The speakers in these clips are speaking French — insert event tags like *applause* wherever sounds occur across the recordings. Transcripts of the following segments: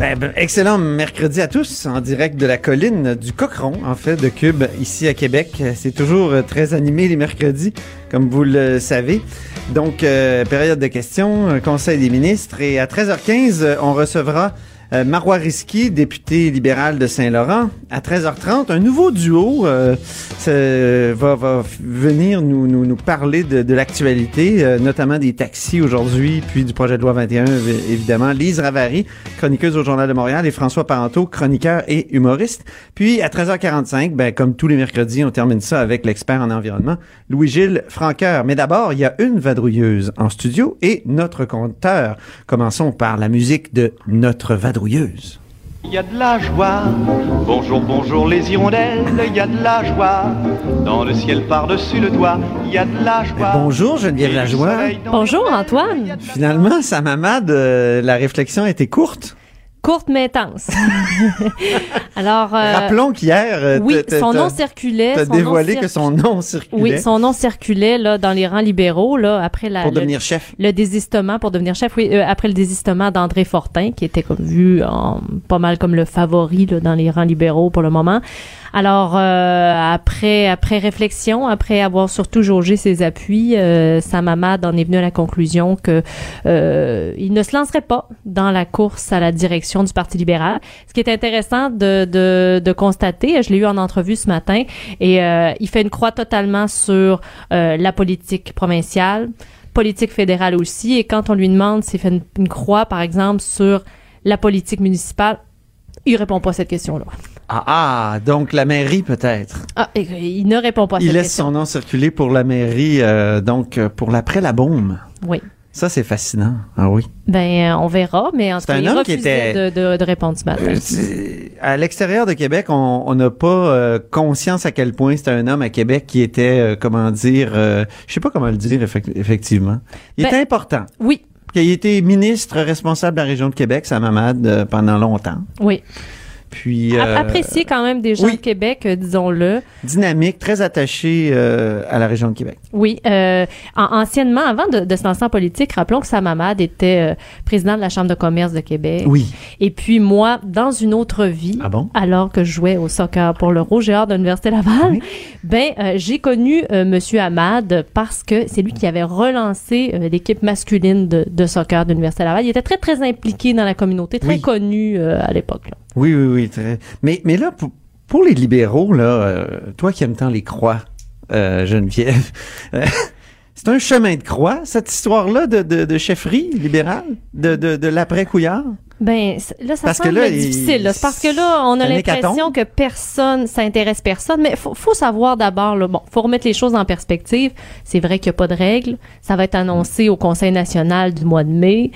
Ben, ben, excellent mercredi à tous en direct de la colline du Cochron, en fait, de Cube, ici à Québec. C'est toujours euh, très animé les mercredis, comme vous le savez. Donc, euh, période de questions, euh, Conseil des ministres. Et à 13h15, euh, on recevra euh, Marois Risky, député libéral de Saint-Laurent. À 13h30, un nouveau duo euh, va, va venir nous, nous, nous parler de, de l'actualité, euh, notamment des taxis aujourd'hui, puis du projet de loi 21, évi- évidemment. Lise Ravary, chroniqueuse au Journal de Montréal, et François Parenteau, chroniqueur et humoriste. Puis à 13h45, ben, comme tous les mercredis, on termine ça avec l'expert en environnement, Louis-Gilles Franqueur. Mais d'abord, il y a une vadrouilleuse en studio et notre compteur. Commençons par la musique de notre vadrouilleuse. Il y a de la joie, bonjour, bonjour les hirondelles, il y a de la joie, dans le ciel par-dessus le toit, il y a de la joie. Bonjour, Geneviève Lajoie. Bonjour Antoine. Finalement, sa mamade, euh, la réflexion été courte. Courte mais intense. *laughs* Alors, euh, Rappelons qu'hier, euh, oui, son nom circulait. t'as dévoilé que son nom circulait Oui, son nom circulait là dans les rangs libéraux là après la pour le, devenir chef. le désistement pour devenir chef. Oui, euh, après le désistement d'André Fortin qui était comme vu en, pas mal comme le favori là, dans les rangs libéraux pour le moment. Alors euh, après après réflexion, après avoir surtout jaugé ses appuis, euh, sa mamade en est venue à la conclusion que euh, il ne se lancerait pas dans la course à la direction du Parti libéral. Ce qui est intéressant de, de, de constater, je l'ai eu en entrevue ce matin, et euh, il fait une croix totalement sur euh, la politique provinciale, politique fédérale aussi, et quand on lui demande s'il fait une, une croix, par exemple, sur la politique municipale, il répond pas à cette question-là. Ah, ah, donc la mairie peut-être. Ah, il ne répond pas à Il laisse question. son nom circuler pour la mairie, euh, donc euh, pour l'après la bombe. Oui. Ça, c'est fascinant. Ah oui. Ben, on verra, mais en tout cas, un il homme qui refusait était- de, de, de répondre ce matin. Euh, à l'extérieur de Québec, on n'a pas euh, conscience à quel point c'était un homme à Québec qui était, euh, comment dire, euh, je sais pas comment le dire effec- effectivement. Il Ben- était important. Oui, Il était ministre responsable de la région de Québec, sa mamade, pendant longtemps. oui. Puis euh, Apprécié quand même des gens oui. de Québec, euh, disons-le. dynamique, très attaché euh, à la région de Québec. Oui, euh, en- anciennement, avant de, de se lancer en politique, rappelons que sa mamade était président de la Chambre de commerce de Québec. Oui. Et puis moi, dans une autre vie, Ah bon? alors que je jouais au soccer pour le Rouge et Or de l'Université Laval, Oui. ben j'ai connu Monsieur Ahmad parce que c'est lui qui avait relancé l'équipe masculine de, de soccer de l'Université Laval. Il était très très impliqué dans la communauté, très Oui. connu à l'époque. Oui, oui, oui. très- Mais, mais là, pour, pour les libéraux, là, euh, toi qui aimes tant les croix, euh, Geneviève, *laughs* euh, c'est un chemin de croix, cette histoire-là de, de, de chefferie libérale, de, de, de l'après-couillard? Ben là, ça Parce semble là, difficile. là. Parce que là, on a l'impression que personne, ça intéresse personne. Mais faut, faut savoir d'abord, là, bon, faut remettre les choses en perspective. C'est vrai qu'il n'y a pas de règles. Ça va être annoncé au Conseil national du mois de mai.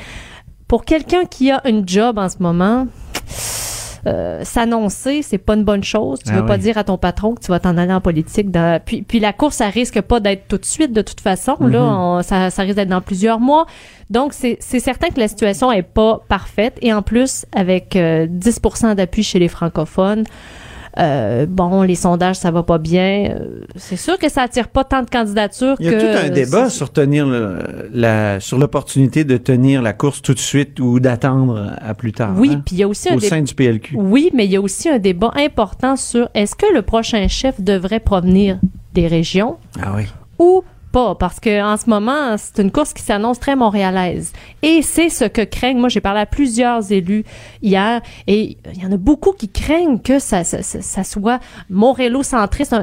Pour quelqu'un qui a une job en ce moment, euh, s'annoncer, c'est pas une bonne chose. Tu Ah veux pas dire à ton patron que tu vas t'en aller en politique. Dans... Puis, puis la course, ça risque pas d'être tout de suite, de toute façon. Là, Mhm. on- ça, ça risque d'être dans plusieurs mois. Donc, c'est c'est certain que la situation est pas parfaite. Et en plus, avec euh, 10% d'appui chez les francophones, euh, bon, les sondages, ça va pas bien. Euh, c'est sûr que ça attire pas tant de candidatures Il y a que... tout un débat sur tenir le- la, sur l'opportunité de tenir la course tout de suite ou d'attendre à plus tard. Oui, hein, puis il y a aussi au sein du PLQ. Oui, mais il y a aussi un débat important sur est-ce que le prochain chef devrait provenir des régions Ah oui. ou pas parce que en ce moment, c'est une course qui s'annonce très montréalaise. Et c'est ce que craignent. Moi, j'ai parlé à plusieurs élus hier et il y en a beaucoup qui craignent que ça, soit montréalo-centriste.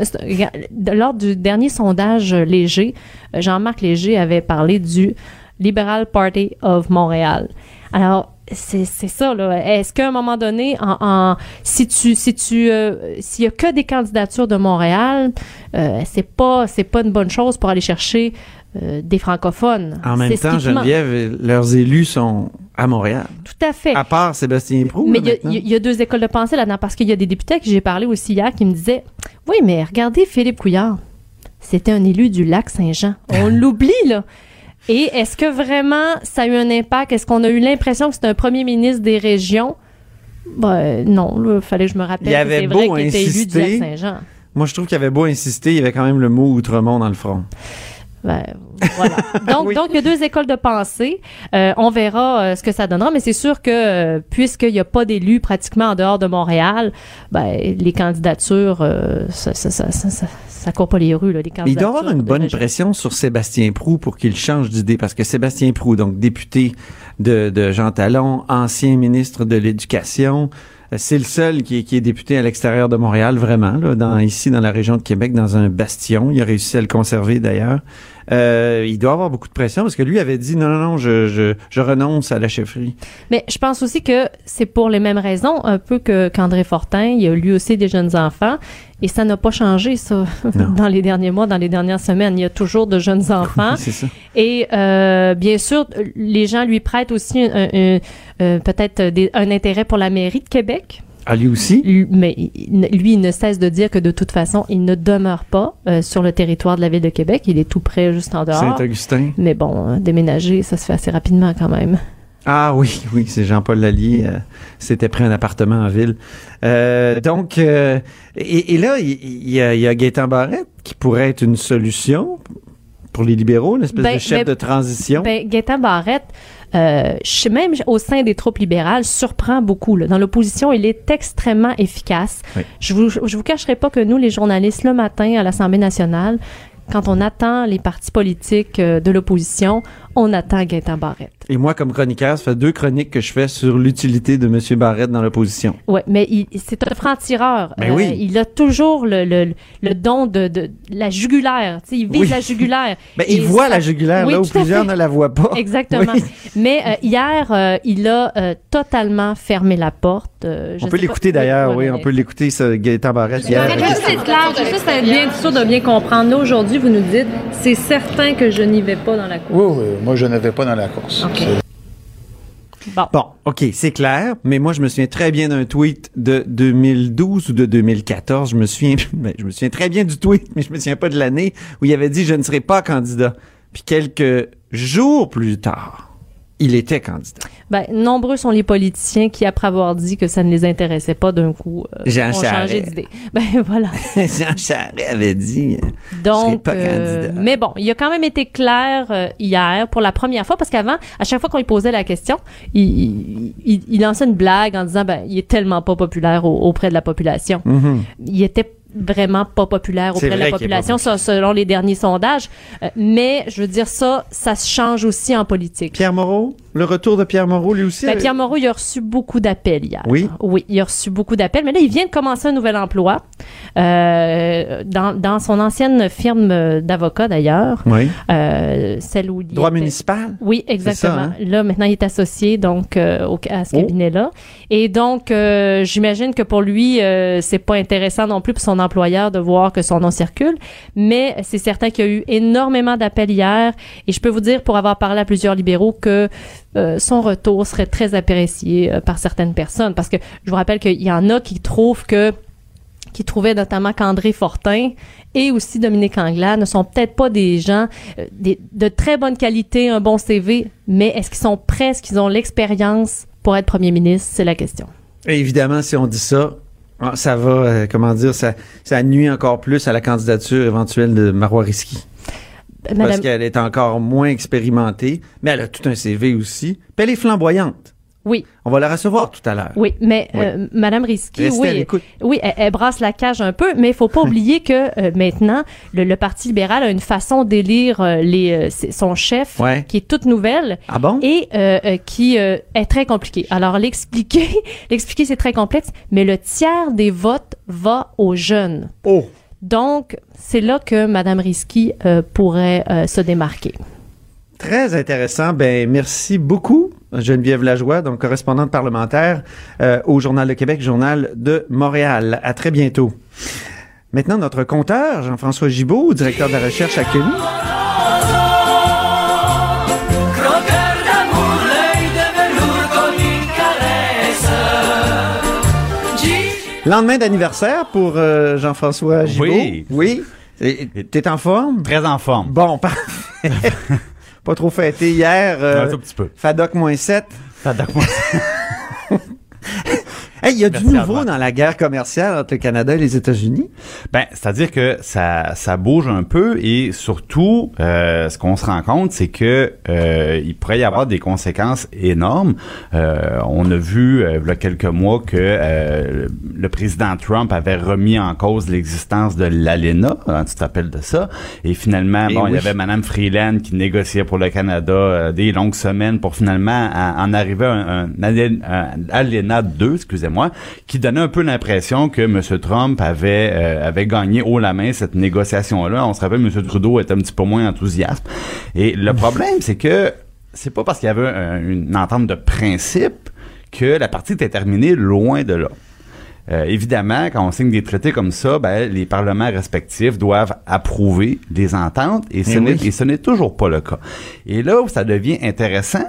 Lors du dernier sondage léger, Jean-Marc Léger avait parlé du Liberal Party of Montréal. Alors, c'est c'est ça là. Est-ce qu'à un moment donné, en, en- si tu si tu euh, s'il y a que des candidatures de Montréal, euh, c'est pas c'est pas une bonne chose pour aller chercher euh, des francophones. En même temps. Geneviève, leurs élus sont à Montréal. Tout à fait. À part Sébastien Prou. Mais il y a- y, deux écoles de pensée là-dedans parce qu'il y a des députés à qui j'ai parlé aussi hier qui me disaient Oui, mais regardez Philippe Couillard. C'était un élu du lac Saint-Jean. On *laughs* l'oublie, là. Et est-ce que vraiment ça a eu un impact? Est-ce qu'on a eu l'impression que c'était un premier ministre des régions? Ben, non, il fallait que je me rappelle Il que avait vrai beau était élu lac insister. Saint-Jean. Moi, je trouve qu'il avait beau insister, il y avait quand même le mot Outremont dans le front. Ben, voilà. *laughs* Donc, Oui. donc, il y a deux écoles de pensée. Euh, on verra euh, ce que ça donnera, mais c'est sûr que euh, puisqu'il n'y a pas d'élus pratiquement en dehors de Montréal, ben, les candidatures, euh, ça, ça, ça, ça, ça, ça court pas les rues, là, les Mais il doit y avoir une bonne région. pression sur Sébastien Prou pour qu'il change d'idée, parce que Sébastien Prou, donc député de, de Jean Talon, ancien ministre de l'Éducation, c'est le seul qui est, qui est député à l'extérieur de Montréal, vraiment, là, dans, ici dans la région de Québec, dans un bastion. Il a réussi à le conserver d'ailleurs. Euh, il doit avoir beaucoup de pression parce que lui avait dit non, non, non, je, je, je renonce à la chefferie. Mais je pense aussi que c'est pour les mêmes raisons, un peu que qu'André Fortin. Il y a lui aussi des jeunes enfants. Et ça n'a pas changé, ça, *laughs* dans les derniers mois, dans les dernières semaines. Il y a toujours de jeunes *laughs* enfants. ça. Et euh, bien sûr, les gens lui prêtent aussi un- un- un- euh, peut-être un intérêt pour la mairie de Québec. Ah, lui aussi? Mais lui, il ne cesse de dire que de toute façon, il ne demeure pas euh, sur le territoire de la ville de Québec. Il est tout près, juste en dehors. Saint-Augustin. Mais bon, hein, déménager, ça se fait assez rapidement quand même. Ah oui, oui, c'est Jean-Paul Lallier. euh, S'était pris un appartement en ville. Euh, donc, euh, et, et là, il y, a, il y a Gaétan Barrette qui pourrait être une solution pour les libéraux, une espèce Ben, de chef ben, de transition. Ben, Gaétan Barrette, euh, même au sein des troupes libérales, surprend beaucoup. là. Dans l'opposition, il est extrêmement efficace. Oui. Je vous, je vous cacherai pas que nous, les journalistes, le matin à l'Assemblée nationale, quand on attend les partis politiques euh, de l'opposition, on attend Gaétan Barrette. Et moi, comme chroniqueur, ça fait deux chroniques que je fais sur l'utilité de M. Barrette dans l'opposition. Ouais, mais il- c'est un franc-tireur. Ben oui. Il a toujours le, le, le don de, de la jugulaire. Tu sais, il vise Oui. la jugulaire. *laughs* Ben, il voit ça- la jugulaire Oui, là où plusieurs ne la voient pas. Exactement. Oui. Mais euh, hier, euh, il a euh, totalement fermé la porte. Euh, je On peut l'écouter d'ailleurs, oui, on peut l'écouter, ce Gaétan Barrette hier. c'est clair, ça, c'est bien sûr de bien comprendre. Là, aujourd'hui, vous nous dites, c'est certain que je n'y vais pas dans la cour. Oui, oui, moi je ne vais pas dans la course. OK. C'est- Bon. Bon, OK, c'est clair, mais moi, je me souviens très bien d'un tweet de 2012 ou de 2014. Je me souviens, *laughs* ben, je me souviens très bien du tweet, mais je me souviens pas de l'année où il avait dit « Je ne serai pas candidat ». Puis quelques jours plus tard, il était candidat. Ben, nombreux sont les politiciens qui, après avoir dit que ça ne les intéressait pas d'un coup, euh, Jean ont changé d'idée. *laughs* Ben voilà. *laughs* Jean Charest avait dit euh, Donc, pas euh, candidat. mais bon, il a quand même été clair euh, hier pour la première fois parce qu'avant, à chaque fois qu'on lui posait la question, il, il, il- il lançait une blague en disant ben il est tellement pas populaire au- auprès de la population. Mhm. Il était vraiment pas populaire auprès de la population ça, selon les derniers sondages. Euh, mais je veux dire ça, ça se change aussi en politique. Pierre Moreau, le retour de Pierre Moreau, lui aussi. Ben, avait- Pierre Moreau, il a reçu beaucoup d'appels hier. Oui. Oui, il a reçu beaucoup d'appels. Mais là, il vient de commencer un nouvel emploi euh, dans, dans son ancienne firme euh, d'avocat, d'ailleurs. Oui. Euh, celle où il Droit était- municipal? Oui, exactement. ça, hein? Là, maintenant, il est associé donc euh, au, à ce Oh. cabinet-là. Et donc, euh, j'imagine que pour lui, euh, c'est pas intéressant non plus pour son employeur de voir que son nom circule. Mais c'est certain qu'il y a eu énormément d'appels hier. Et je peux vous dire, pour avoir parlé à plusieurs libéraux, que euh, son retour serait très apprécié euh, par certaines personnes. Parce que je vous rappelle qu'il y en a qui trouvent que qui trouvaient notamment qu'André Fortin et aussi Dominique Anglade ne sont peut-être pas des gens euh, de très bonne qualité, un bon CV, mais est-ce qu'ils sont prêts, est-ce qu'ils ont l'expérience pour être premier ministre? C'est la question. Évidemment, si on dit ça, ah, ça va, comment dire, ça, ça nuit encore plus à la candidature éventuelle de Marois. Parce qu'elle est encore moins expérimentée, mais elle a tout un CV aussi. Puis elle est flamboyante. Oui. On va la recevoir tout à l'heure. Oui, mais Oui. euh, Madame Risky, oui, oui, elle, elle brasse la cage un peu, mais il faut pas *laughs* oublier que euh, maintenant le, le Parti libéral a une façon d'élire euh, les son chef Ouais. qui est toute nouvelle Ah bon? et qui est très compliquée. Alors l'expliquer, *laughs* l'expliquer c'est très complexe, mais le tiers des votes va aux jeunes. Oh! Donc c'est là que Madame Risky euh, pourrait euh, se démarquer. Très intéressant. Ben, merci beaucoup, Geneviève Lajoie, donc correspondante parlementaire euh, au Journal de Québec, Journal de Montréal. À très bientôt. Maintenant, notre compteur, Jean-François Gibault, directeur de la recherche à CUNY. Lendemain d'anniversaire pour euh, Jean-François Gibault. Oui. Oui. T'es en forme? Très en forme. Bon, parfait. *laughs* Pas trop fêté hier. euh, Un tout petit peu. FADOC moins 7. Ça donne moi- Hey, il y a du Merci nouveau dans la guerre commerciale entre le Canada et les États-Unis? Ben, c'est-à-dire que ça, ça bouge un peu et surtout, euh, ce qu'on se rend compte, c'est que euh, il pourrait y avoir des conséquences énormes. Euh, on a vu euh, il y a quelques mois que euh, le président Trump avait remis en cause l'existence de l'ALENA, hein, tu te rappelles de ça, et finalement, Eh bon, il y avait Madame Freeland qui négociait pour le Canada euh, des longues semaines pour finalement en, en arriver à un, un, ALEN- un ALENA 2, excusez-moi, qui donnait un peu l'impression que M. Trump avait euh, avait gagné haut la main cette négociation-là. On se rappelle, M. Trudeau était un petit peu moins enthousiaste. Et le problème, c'est que c'est pas parce qu'il y avait un- une entente de principe que la partie était terminée loin de là. Euh, évidemment, quand on signe des traités comme ça, ben, les parlements respectifs doivent approuver des ententes et ce Eh oui. n'est toujours pas le cas. Et là où ça devient intéressant,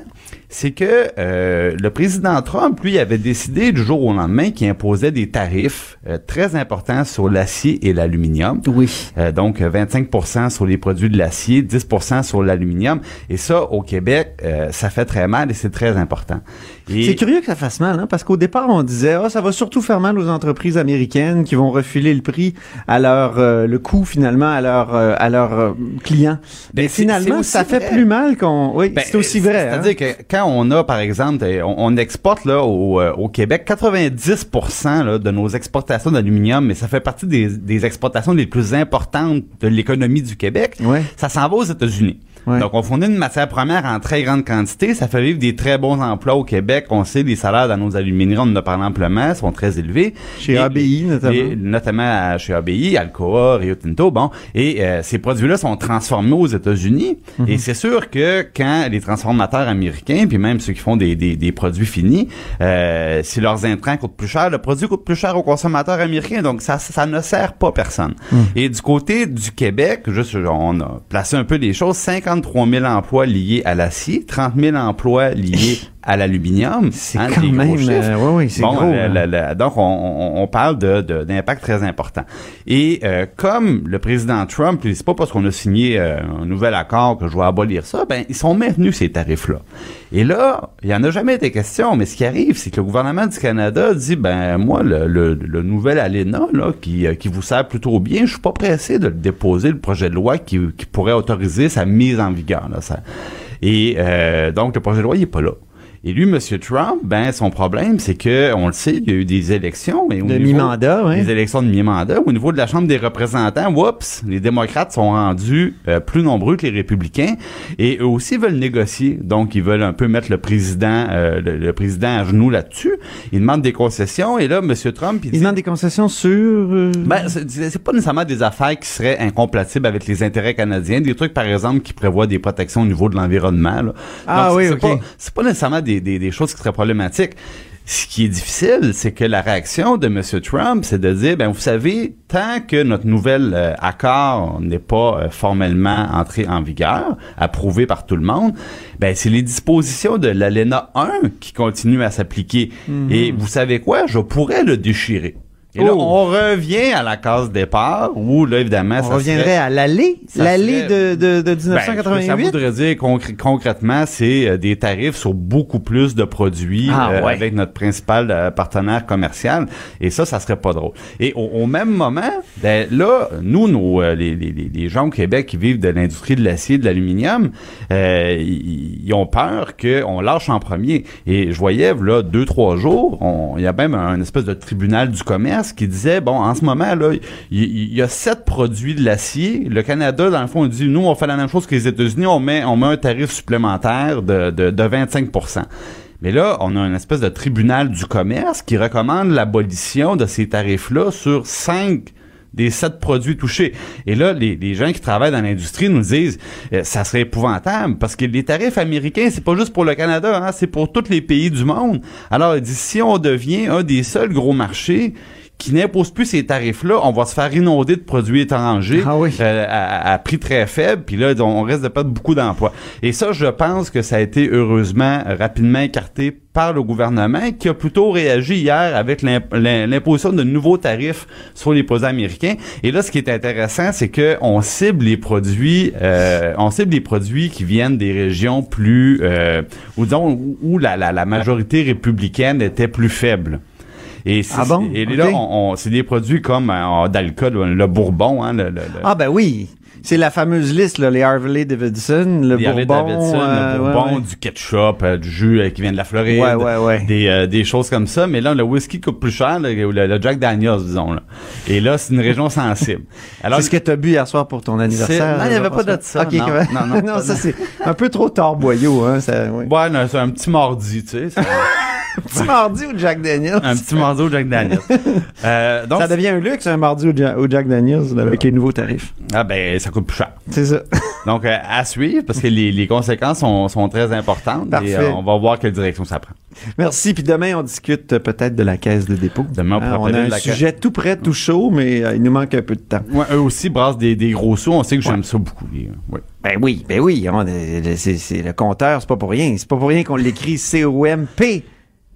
c'est que euh, le président Trump, lui, avait décidé du jour au lendemain qu'il imposait des tarifs euh, très importants sur l'acier et l'aluminium. Oui. Euh, donc, euh, 25% sur les produits de l'acier, 10% sur l'aluminium. Et ça, au Québec, euh, ça fait très mal et c'est très important. C'est curieux que ça fasse mal, hein, parce qu'au départ, on disait, ah, ça va surtout faire mal aux entreprises américaines qui vont refiler le prix à leur, euh, le coût finalement à leurs, euh, à leurs euh, clients. Mais Ben, c'est- finalement, ça fait plus mal qu'on, oui, Ben, c'est aussi vrai. hein. C'est-à-dire que quand on a, par exemple, on, on exporte là au, euh, au Québec 90% là, de nos exportations d'aluminium, mais ça fait partie des, des exportations les plus importantes de l'économie du Québec. Ouais. Ça s'en va aux États-Unis. Ouais. Donc, on fournit une matière première en très grande quantité. Ça fait vivre des très bons emplois au Québec. On sait, les salaires dans nos alumineries, on en a parlé amplement, sont très élevés. Chez Et- ABI, notamment. et notamment à- chez ABI, Alcoa, Rio Tinto, bon. Et euh, ces produits-là sont transformés aux États-Unis. Mhm. Et c'est sûr que quand les transformateurs américains, puis même ceux qui font des, des, des produits finis, euh, si leurs intrants coûtent plus cher, le produit coûte plus cher aux consommateurs américains. Donc ça, ça ne sert pas personne. Mhm. Et du côté du Québec, juste on a placé un peu les choses, 53 000 emplois liés à l'acier, 30 000 emplois liés *laughs* à l'aluminium. C'est Hein, quand même, euh, c'est Bon, gros. la- hein. la- la- donc, on, on- on parle de, de- d'impact très important. Et euh, comme le président Trump, puis c'est pas parce qu'on a signé euh, un nouvel accord que je vais abolir ça, ben ils sont maintenus ces tarifs-là. Et là, il y en a jamais été question, mais ce qui arrive, c'est que le gouvernement du Canada dit, ben moi, le, le- le nouvel ALENA, là, qui, euh, qui vous sert plutôt bien, je suis pas pressé de le déposer, le projet de loi qui, qui pourrait autoriser sa mise en vigueur. Là, ça. Et euh, donc, le projet de loi, il est pas là. Et lui, M. Trump, ben son problème, c'est que on le sait, il y a eu des élections, au De mi-mandat, oui. des élections de mi-mandat. Au niveau de la Chambre des représentants, whoops, les démocrates sont rendus euh, plus nombreux que les républicains et eux aussi veulent négocier. Donc, ils veulent un peu mettre le président, euh, le, le président à genoux là-dessus. Ils demandent des concessions et là, M. Trump, il Ils dit, demandent des concessions sur... euh, ben, c'est pas nécessairement des affaires qui seraient incompatibles avec les intérêts canadiens. Des trucs, par exemple, qui prévoient des protections au niveau de l'environnement. là. Ah Donc, oui, c'est ok. pas- C'est pas nécessairement des, des, des choses qui seraient problématiques. Ce qui est difficile, c'est que la réaction de M. Trump, c'est de dire, ben vous savez, tant que notre nouvel euh, accord n'est pas euh, formellement entré en vigueur, approuvé par tout le monde, ben c'est les dispositions de l'ALENA 1 qui continuent à s'appliquer. Mhm. Et vous savez quoi? Je pourrais le déchirer. Et là, Oh. on revient à la case départ où, là, évidemment, On ça reviendrait serait- à l'allée, l'allée de, de, de Ben, ce que ça 1988. voudrait dire concr- concrètement, c'est euh, des tarifs sur beaucoup plus de produits Ah, euh, ouais. avec notre principal euh, partenaire commercial. Et ça, ça serait pas drôle. Et au, au même moment, ben, là, nous, nos, les, les, les- gens au Québec qui vivent de l'industrie de l'acier, de l'aluminium, ils ont peur qu'on lâche en premier. Et je voyais, là, deux, trois jours, il y a même un espèce de tribunal du commerce qui disait, bon, en ce moment, là, il y, a sept produits de l'acier. Le Canada, dans le fond, dit, nous, on fait la même chose que les États-Unis, on met, on met un tarif supplémentaire de, de, de 25% mais là, on a une espèce de tribunal du commerce qui recommande l'abolition de ces tarifs-là sur cinq des sept produits touchés. Et là, les, les gens qui travaillent dans l'industrie nous disent euh, ça serait épouvantable parce que les tarifs américains, c'est pas juste pour le Canada, hein, c'est pour tous les pays du monde. Alors, ils disent si on devient un des seuls gros marchés qui n'impose plus ces tarifs-là, on va se faire inonder de produits étrangers Ah oui. euh, à, à prix très faible, puis là, on risque de perdre beaucoup d'emplois. Et ça, je pense que ça a été heureusement euh, rapidement écarté par le gouvernement, qui a plutôt réagi hier avec l'imp- l'im- l'imposition de nouveaux tarifs sur les produits américains. Et là, ce qui est intéressant, c'est que on cible les produits, euh, on cible les produits qui viennent des régions plus, euh, où disons, où la, la, la majorité républicaine était plus faible. Et, Ah bon? et là, Ok. on, on- c'est des produits comme euh, d'alcool, le bourbon, hein, le, le- le- Ah ben oui, c'est la fameuse liste, là, les Harley Davidson, le Bourbon. Davidson, euh, le bourbon, ouais. du ketchup, euh, du jus euh, qui vient de la Floride, Ouais, ouais, ouais. Des, euh, des choses comme ça. Mais là, le whisky coûte plus cher, le, le- le Jack Daniels, disons. Là. Et là, c'est une région sensible. *laughs* Alors, C'est ce que t'as bu hier soir pour ton anniversaire. Non, il y avait là, pas de ça, non. comment- Non, non, *laughs* ça c'est un peu trop tard boyau, hein. Ça, ouais. ouais, non, c'est un petit mardi, tu sais. *laughs* c'est Petit mardi au Jack Daniels. un petit mardi au Jack Daniels. *laughs* Euh, donc, ça devient un luxe, un mardi Ja- au Jack Daniels, là, avec les nouveaux tarifs. ah ben, ça coûte plus cher. C'est ça. *laughs* Donc, euh, à suivre, parce que les, les conséquences sont, sont très importantes. Parfait. Et euh, on va voir quelle direction ça prend. Merci. Puis demain, on discute peut-être de la caisse de dépôt. Demain, on Hein, pourra on a un la caisse. sujet tout prêt, tout chaud, mais euh, il nous manque un peu de temps. Ouais, eux aussi brassent des, des gros sous. On sait que j'aime ça beaucoup. les- ouais. Ben oui, ben oui. on est- c'est, c'est le compteur, c'est pas pour rien. C'est pas pour rien qu'on l'écrit C-O-M-P.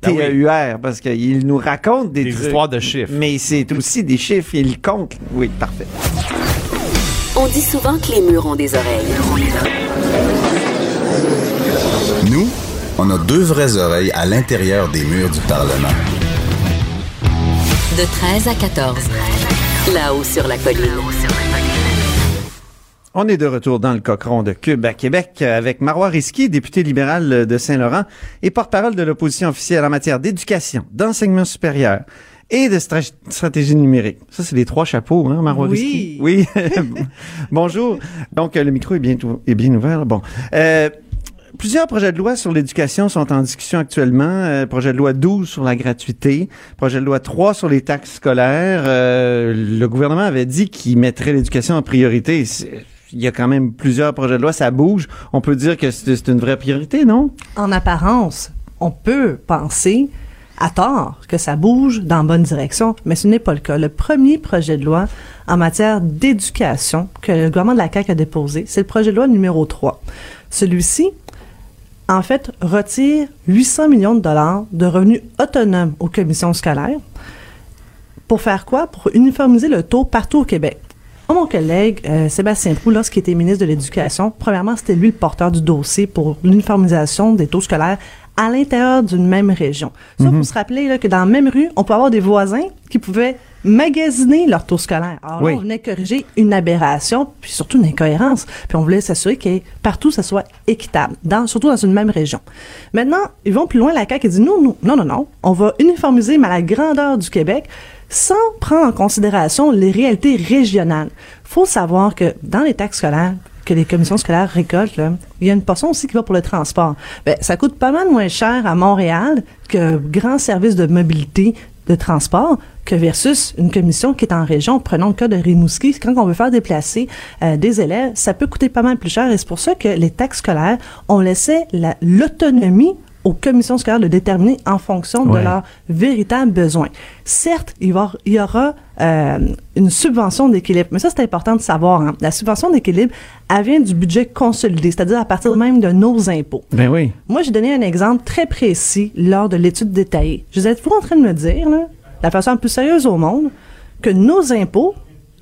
T-E-U-R, parce qu'il nous raconte des, Des trucs. histoires de chiffres. Mais c'est aussi des chiffres, il compte. Oui, parfait. On dit souvent que les murs ont des oreilles. Nous, on a deux vraies oreilles à l'intérieur des murs du Parlement. De 13 à 14. Là-haut sur la colline. On est de retour dans le cochon de Cube à Québec avec Marois Risky, député libéral de Saint-Laurent et porte-parole de l'opposition officielle en matière d'éducation, d'enseignement supérieur et de stra- stratégie numérique. Ça, c'est les trois chapeaux, hein, Marois Risky? Oui. *laughs* Bonjour. Donc, le micro est bien, est bien ouvert. Bon. Euh, Plusieurs projets de loi sur l'éducation sont en discussion actuellement. Euh, projet de loi 12 sur la gratuité, projet de loi 3 sur les taxes scolaires. Euh, le gouvernement avait dit qu'il mettrait l'éducation en priorité. Il y a quand même plusieurs projets de loi, ça bouge. On peut dire que c'est c'est une vraie priorité, non? En apparence, on peut penser à tort que ça bouge dans la bonne direction, mais ce n'est pas le cas. Le premier projet de loi en matière d'éducation que le gouvernement de la CAQ a déposé, c'est le projet de loi numéro 3. Celui-ci, en fait, retire 800 millions de dollars de revenus autonomes aux commissions scolaires. Pour faire quoi? Pour uniformiser le taux partout au Québec. Mon collègue euh, Sébastien Prou, lorsqu'il était ministre de l'Éducation, premièrement, c'était lui le porteur du dossier pour l'uniformisation des taux scolaires à l'intérieur d'une même région. Ça, faut se rappeler là, que dans la même rue, on peut avoir des voisins qui pouvaient magasiner leur taux scolaire. Alors là, Oui. on venait corriger une aberration, puis surtout une incohérence. Puis on voulait s'assurer que partout, ça soit équitable, dans, surtout dans une même région. Maintenant, ils vont plus loin, la CAQ, et dit non, non, non, non, non, on va uniformiser mais à la grandeur du Québec sans prendre en considération les réalités régionales. faut savoir que dans les taxes scolaires, que les commissions scolaires récoltent, il y a une portion aussi qui va pour le transport. Ben, ça coûte pas mal moins cher à Montréal que grand service de mobilité de transport que versus une commission qui est en région. Prenons le cas de Rimouski. Quand on veut faire déplacer euh, des élèves, ça peut coûter pas mal plus cher et c'est pour ça que les taxes scolaires, on laissait la- l'autonomie aux commissions scolaires de déterminer en fonction de leurs véritables besoins. Certes, il, va, il y aura euh, une subvention d'équilibre, mais ça, c'est important de savoir. hein. La subvention d'équilibre, elle vient du budget consolidé, c'est-à-dire à partir même de nos impôts. Ben oui. Moi, j'ai donné un exemple très précis lors de l'étude détaillée. Je disais, êtes-vous en train de me dire là, la façon la plus sérieuse au monde, que nos impôts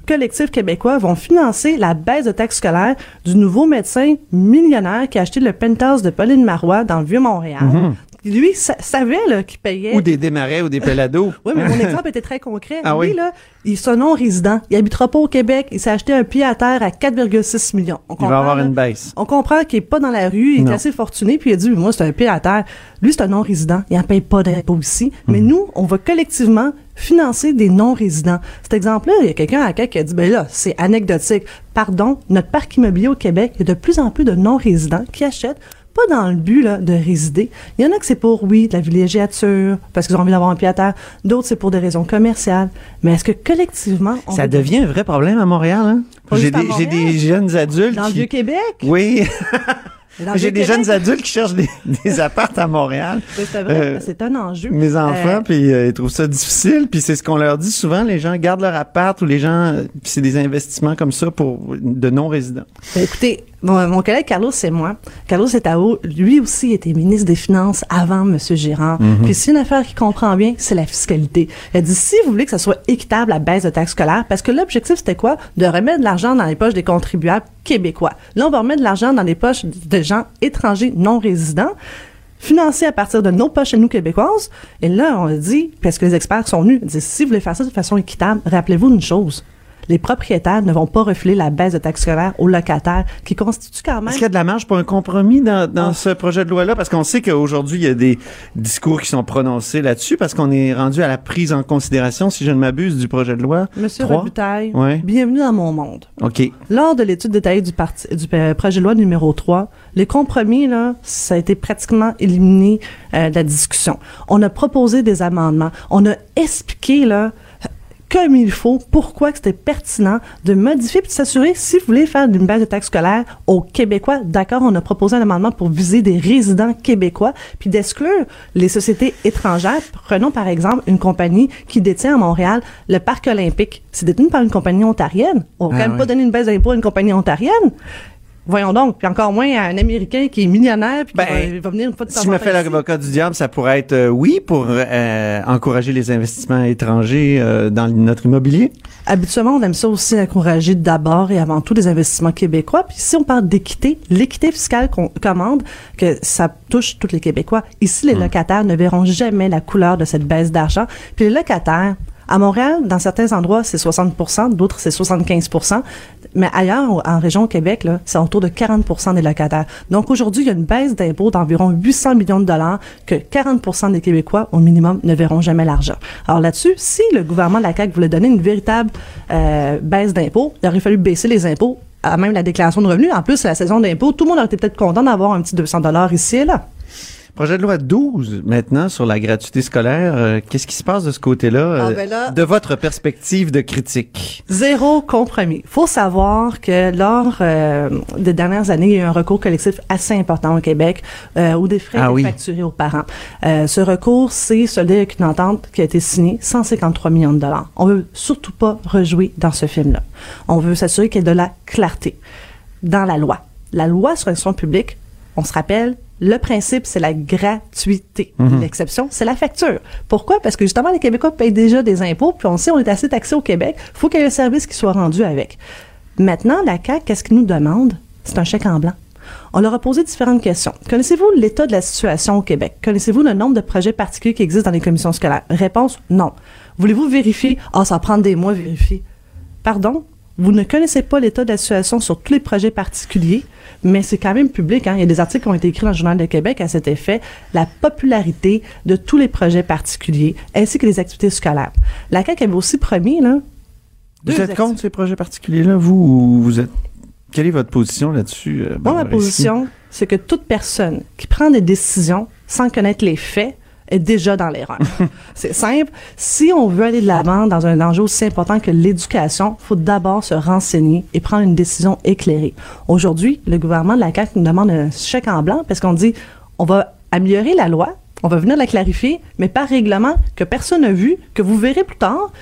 collectifs québécois vont financer la baisse de taxes scolaires du nouveau médecin millionnaire qui a acheté le penthouse de Pauline Marois dans le Vieux-Montréal. Mhm. Lui sa- savait qu'il payait Ou des démarrais ou des pelados. *laughs* oui, mais mon *laughs* exemple était très concret. Ah Lui, oui? là, il est un non-résident. Il habitera pas au Québec. Il s'est acheté un pied à terre à 4,6 millions. On Il va avoir là? une baisse. On comprend qu'il est pas dans la rue, il est assez fortuné, puis il a dit, moi, c'est un pied à terre. Lui, c'est un non-résident. Il en paye pas d'impôts ici. Mais Mhm. nous, on va collectivement financer des non-résidents. Cet exemple-là, il y a quelqu'un à CAQ qui a dit, ben là, c'est anecdotique. Pardon, notre parc immobilier au Québec, il y a de plus en plus de non-résidents qui achètent pas dans le but là, de résider. Il y en a que c'est pour, oui, de la villégiature, parce qu'ils ont envie d'avoir un pied à terre. D'autres, c'est pour des raisons commerciales. Mais est-ce que collectivement... on Ça devient un vrai problème à Montréal. Hein? J'ai des, jeunes adultes. Dans le Vieux-Québec? Oui. *laughs* J'ai des jeunes adultes qui cherchent des, *laughs* des appartes à Montréal. C'est vrai, Euh, c'est un enjeu. Mes enfants, Euh, puis euh, ils trouvent ça difficile, puis c'est ce qu'on leur dit souvent. Les gens gardent leur appart ou les gens, euh, c'est des investissements comme ça pour de non-résidents. Ben, écoutez, mon, mon collègue Carlos, c'est moi. Carlos Etao, lui aussi était ministre des Finances avant M. Girard. Mhm. Puis c'est une affaire qu'il comprend bien, c'est la fiscalité. Il a dit, si vous voulez que ça soit équitable, la baisse de taxes scolaires, parce que l'objectif, c'était quoi? De remettre de l'argent dans les poches des contribuables québécois. Là, on va remettre de l'argent dans les poches de gens étrangers non résidents financés à partir de nos poches à nous québécoises. Et là, on a dit, parce que les experts sont venus, ils disent, si vous voulez faire ça de façon équitable, rappelez-vous une chose. Les propriétaires ne vont pas refiler la baisse de taxes scolaires aux locataires, qui constitue quand même... Est-ce qu'il y a de la marge pour un compromis dans, dans ce projet de loi-là? Parce qu'on sait qu'aujourd'hui, il y a des discours qui sont prononcés là-dessus, parce qu'on est rendu à la prise en considération, si je ne m'abuse, du projet de loi. Monsieur Trois? Robitaille, Ouais. bienvenue dans mon monde. OK. Lors de l'étude détaillée du, parti, du euh, projet de loi numéro 3, les compromis, là, ça a été pratiquement éliminé euh, de la discussion. On a proposé des amendements. On a expliqué, là, comme il faut, pourquoi c'était pertinent de modifier puis de s'assurer, si vous voulez faire une baisse de taxes scolaires aux Québécois, d'accord, on a proposé un amendement pour viser des résidents québécois, puis d'exclure les sociétés étrangères. Prenons par exemple une compagnie qui détient à Montréal le parc olympique. C'est détenu par une compagnie ontarienne. On va Ah quand même oui. pas donner une baisse d'impôt à une compagnie ontarienne. Voyons donc, puis encore moins à un Américain qui est millionnaire puis qui Ben, va, il va venir une fois de temps Si je me fais l'avocat du diable, ça pourrait être euh, oui pour euh, encourager les investissements étrangers euh, dans notre immobilier. Habituellement, on aime ça aussi encourager d'abord et avant tout des investissements québécois. Puis si on parle d'équité, l'équité fiscale qu'on commande, que ça touche tous les Québécois. Ici, les locataires ne verront jamais la couleur de cette baisse d'argent. Puis les locataires, à Montréal, dans certains endroits, c'est 60% d'autres, c'est 75% mais ailleurs, en région Québec, c'est autour de 40% des locataires. Donc aujourd'hui, il y a une baisse d'impôts d'environ 800 millions de dollars que 40% des Québécois, au minimum, ne verront jamais l'argent. Alors là-dessus, si le gouvernement de la CAQ voulait donner une véritable euh, baisse d'impôts, il aurait fallu baisser les impôts à même la déclaration de revenus. En plus, la saison d'impôts, tout le monde aurait été peut-être content d'avoir un petit 200 dollars ici et là. Projet de loi 12, maintenant, sur la gratuité scolaire. Euh, Qu'est-ce qui se passe de ce côté-là, Ah, euh, ben là- de votre perspective de critique? Zéro compromis. faut savoir que lors euh, des dernières années, il y a eu un recours collectif assez important au Québec euh, où des frais Ah oui. facturés aux parents. Euh, ce recours, c'est soldé avec une entente qui a été signée, 153 millions de dollars. On veut surtout pas rejouer dans ce film-là. On veut s'assurer qu'il y ait de la clarté dans la loi. La loi sur l'instruction publique, on se rappelle, le principe, c'est la gratuité. Mhm. L'exception, c'est la facture. Pourquoi? Parce que justement, les Québécois payent déjà des impôts, puis on sait, on est assez taxé au Québec. Il faut qu'il y ait un service qui soit rendu avec. Maintenant, la CAQ, qu'est-ce qu'ils nous demande? C'est un chèque en blanc. On leur a posé différentes questions. Connaissez-vous l'état de la situation au Québec? Connaissez-vous le nombre de projets particuliers qui existent dans les commissions scolaires? Réponse, non. Voulez-vous vérifier? Ah, ça prend des mois à vérifier. Pardon? Vous ne connaissez pas l'état de la situation sur tous les projets particuliers, mais c'est quand même public. Hein? Il y a des articles qui ont été écrits dans le Journal de Québec à cet effet. La popularité de tous les projets particuliers, ainsi que les activités scolaires. La CAQ avait aussi promis, là, Vous êtes contre ces projets particuliers-là, vous, ou vous êtes... Quelle est votre position là-dessus? euh, Moi, Barbara ma position, c'est que toute personne qui prend des décisions sans connaître les faits est déjà dans l'erreur. *laughs* c'est simple. Si on veut aller de l'avant dans un enjeu aussi important que l'éducation, faut d'abord se renseigner et prendre une décision éclairée. Aujourd'hui, le gouvernement de la CAQ nous demande un chèque en blanc parce qu'on dit on va améliorer la loi, on va venir la clarifier, mais par règlement que personne n'a vu, que vous verrez plus tard.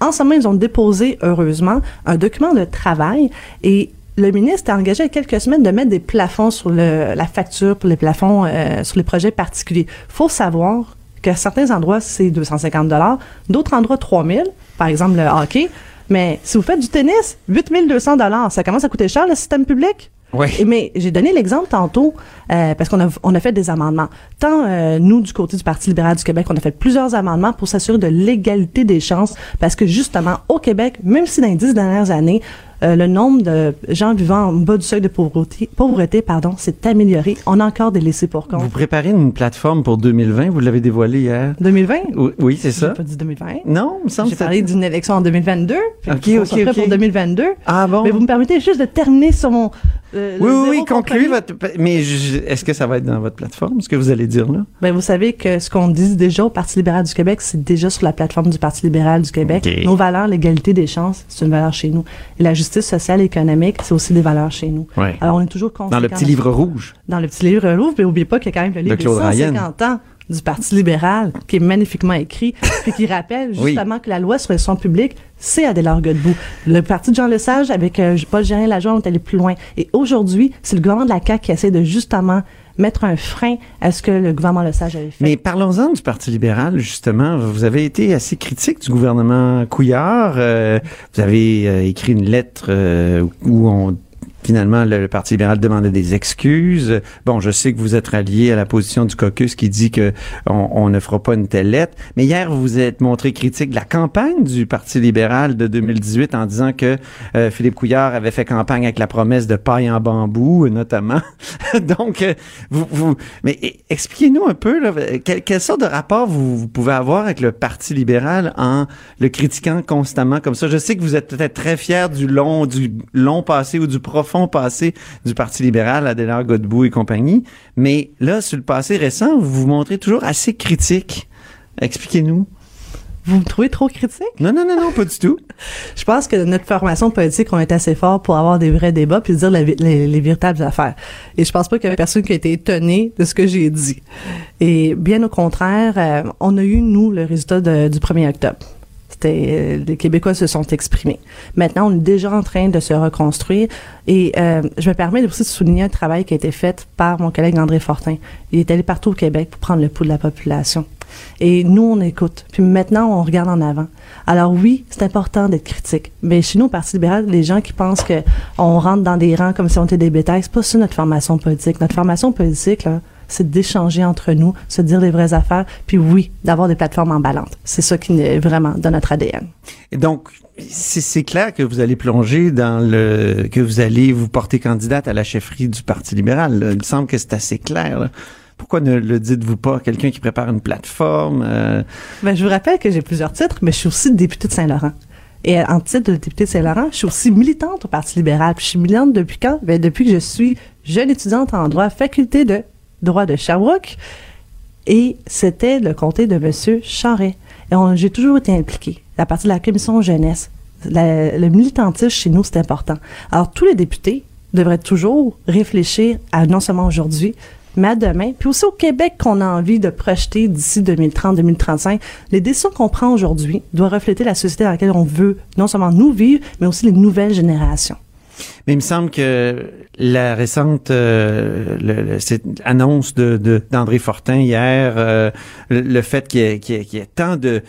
En ce moment, ils ont déposé, heureusement, un document de travail et le ministre a engagé il y a quelques semaines de mettre des plafonds sur le- la facture pour les plafonds euh, sur les projets particuliers. faut savoir qu'à certains endroits, c'est 250 dollars, d'autres endroits 3000, par exemple le hockey. Mais si vous faites du tennis, 8200 dollars, ça commence à coûter cher le système public. Oui. Mais j'ai donné l'exemple tantôt euh, parce qu'on a, on a fait des amendements. Tant euh, nous du côté du Parti libéral du Québec, on a fait plusieurs amendements pour s'assurer de l'égalité des chances parce que justement au Québec, même si dans les dix dernières années, euh, le nombre de gens vivant en bas du seuil de pauvreté, pauvreté pardon, s'est amélioré. On a encore des laissés pour compte. Vous préparez une plateforme pour 2020, vous l'avez dévoilé hier? 2020? Oui, oui, c'est ça. Pas dit 2020. Non, il me semble J'ai parlé d'une élection en 2022. puis Ok, on ok, ok. pour 2022. Ah bon? Mais vous me permettez juste de terminer sur mon. Euh, Oui, oui, oui, concluez votre. Mais est-ce que ça va être dans votre plateforme, ce que vous allez dire là? Ben, vous savez que ce qu'on dit déjà au Parti libéral du Québec, c'est déjà sur la plateforme du Parti libéral du Québec. Nos valeurs, l'égalité des chances, c'est une valeur chez nous. Et la justice sociale et économique, c'est aussi des valeurs chez nous. Ouais. Alors, on est toujours Dans le petit livre rouge. Dans le petit livre rouge, mais n'oubliez pas qu'il y a quand même le livre de Claude Ryan. 150 ans du Parti libéral, qui est magnifiquement écrit, puis qui rappelle Oui. justement que la loi sur le son public, c'est Adélard Godbout. Le Parti de Jean Lesage, avec euh, Paul Gérin Lajoie, on est allé plus loin. Et aujourd'hui, c'est le gouvernement de la CAQ qui essaie de justement mettre un frein à ce que le gouvernement Lesage avait fait. Mais parlons-en du Parti libéral, justement. Vous avez été assez critique du gouvernement Couillard. Euh, vous avez euh, écrit une lettre euh, où on finalement le, le Parti libéral demandait des excuses. Bon, je sais que vous êtes rallié à la position du caucus qui dit que on, on ne fera pas une telle lettre. Mais hier, vous vous êtes montré critique de la campagne du Parti libéral de 2018 en disant que euh, Philippe Couillard avait fait campagne avec la promesse de paille en bambou, notamment. *laughs* Donc, euh, vous, vous, mais eh, expliquez-nous un peu, là, quel, quelle sorte de rapport vous, vous pouvez avoir avec le Parti libéral en le critiquant constamment comme ça? Je sais que vous êtes peut-être très fier du long, du long passé ou du profond passé du Parti libéral, Adélard Godbout et compagnie, mais là, sur le passé récent, vous vous montrez toujours assez critique. Expliquez-nous. Vous me trouvez trop critique? Non, non, non, non, pas du tout. *laughs* Je pense que notre formation politique, on est assez fort pour avoir des vrais débats puis dire la les, les véritables affaires. Et je pense pas qu'il y avait personne qui a été étonné de ce que j'ai dit. Et bien au contraire, euh, on a eu, nous, le résultat de- du 1er octobre. Euh, les Québécois se sont exprimés. Maintenant, on est déjà en train de se reconstruire. Et euh, je me permets aussi de souligner un travail qui a été fait par mon collègue André Fortin. Il est allé partout au Québec pour prendre le pouls de la population. Et nous, on écoute. Puis maintenant, on regarde en avant. Alors oui, c'est important d'être critique. Mais chez nous, au Parti libéral, les gens qui pensent que on rentre dans des rangs comme si on était des bétails, c'est pas ça notre formation politique. Notre formation politique, là, c'est d'échanger entre nous, se dire les vraies affaires, puis oui, d'avoir des plateformes emballantes. C'est ça qui est vraiment dans notre ADN. Et donc, c'est clair que vous allez plonger dans le, que vous allez vous porter candidate à la chefferie du Parti libéral. là. Il me semble que c'est assez clair. là. Pourquoi ne le dites-vous pas? Quelqu'un qui prépare une plateforme. euh, Ben, je vous rappelle que j'ai plusieurs titres, mais je suis aussi députée de Saint-Laurent. Et euh, en titre de députée de Saint-Laurent, je suis aussi militante au Parti libéral. Puis je suis militante depuis quand? Ben, depuis que je suis jeune étudiante en droit, faculté de droit de Sherbrooke. Et c'était le comté de Monsieur Charret. Et j'ai toujours été impliquée à partir de la commission jeunesse. La- le militantisme chez nous, c'est important. Alors, tous les députés devraient toujours réfléchir à non seulement aujourd'hui, mais à demain, puis aussi au Québec qu'on a envie de projeter d'ici 2030-2035. Les décisions qu'on prend aujourd'hui doivent refléter la société dans laquelle on veut non seulement nous vivre, mais aussi les nouvelles générations. Mais il me semble que la récente euh, le- le- cette annonce de de- d'André Fortin hier, euh, le, le fait qu'il y, ait- qu'il y ait- qu'il y ait tant de,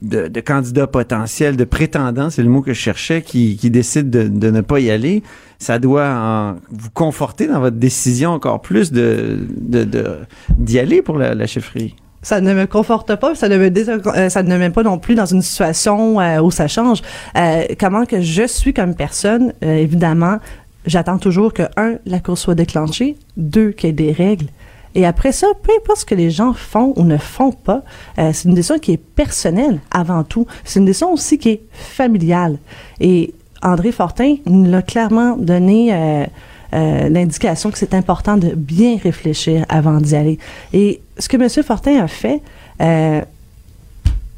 de, de candidats potentiels, de prétendants, c'est le mot que je cherchais, qui, qui décident de, de ne pas y aller, ça doit en- vous conforter dans votre décision encore plus de de- de- d'y aller pour la, la chefferie. Ça ne me conforte pas, ça ne me euh, ça ne me met pas non plus dans une situation euh, où ça change. Euh, comment que je suis comme personne, euh, évidemment, j'attends toujours que un, la course soit déclenchée, deux, qu'il y ait des règles. Et après ça, peu importe ce que les gens font ou ne font pas, euh, c'est une décision qui est personnelle avant tout. C'est une décision aussi qui est familiale. Et André Fortin nous l'a clairement donné l'indication que c'est important de bien réfléchir avant d'y aller. Et ce que M. Fortin a fait, euh,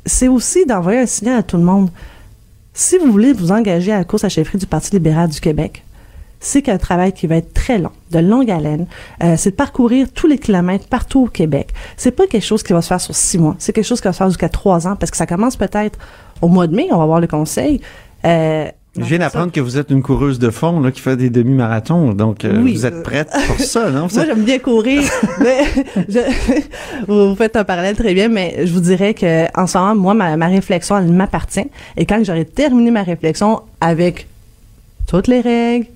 c'est aussi d'envoyer un signal à tout le monde. Si vous voulez vous engager à la course à chefferie du Parti libéral du Québec, c'est qu'un travail qui va être très long, de longue haleine. Euh, c'est de parcourir tous les kilomètres partout au Québec. C'est pas quelque chose qui va se faire sur six mois. C'est quelque chose qui va se faire jusqu'à trois ans parce que ça commence peut-être au mois de mai. On va voir le conseil. Euh, Je viens d'apprendre que vous êtes une coureuse de fond là, qui fait des demi-marathons, donc euh, Oui. vous êtes prête *laughs* pour ça, non? Moi, j'aime bien courir, *laughs* mais je- vous faites un parallèle très bien, mais je vous dirais que en ce moment, moi, ma, ma réflexion, elle m'appartient. Et quand j'aurai terminé ma réflexion avec toutes les règles,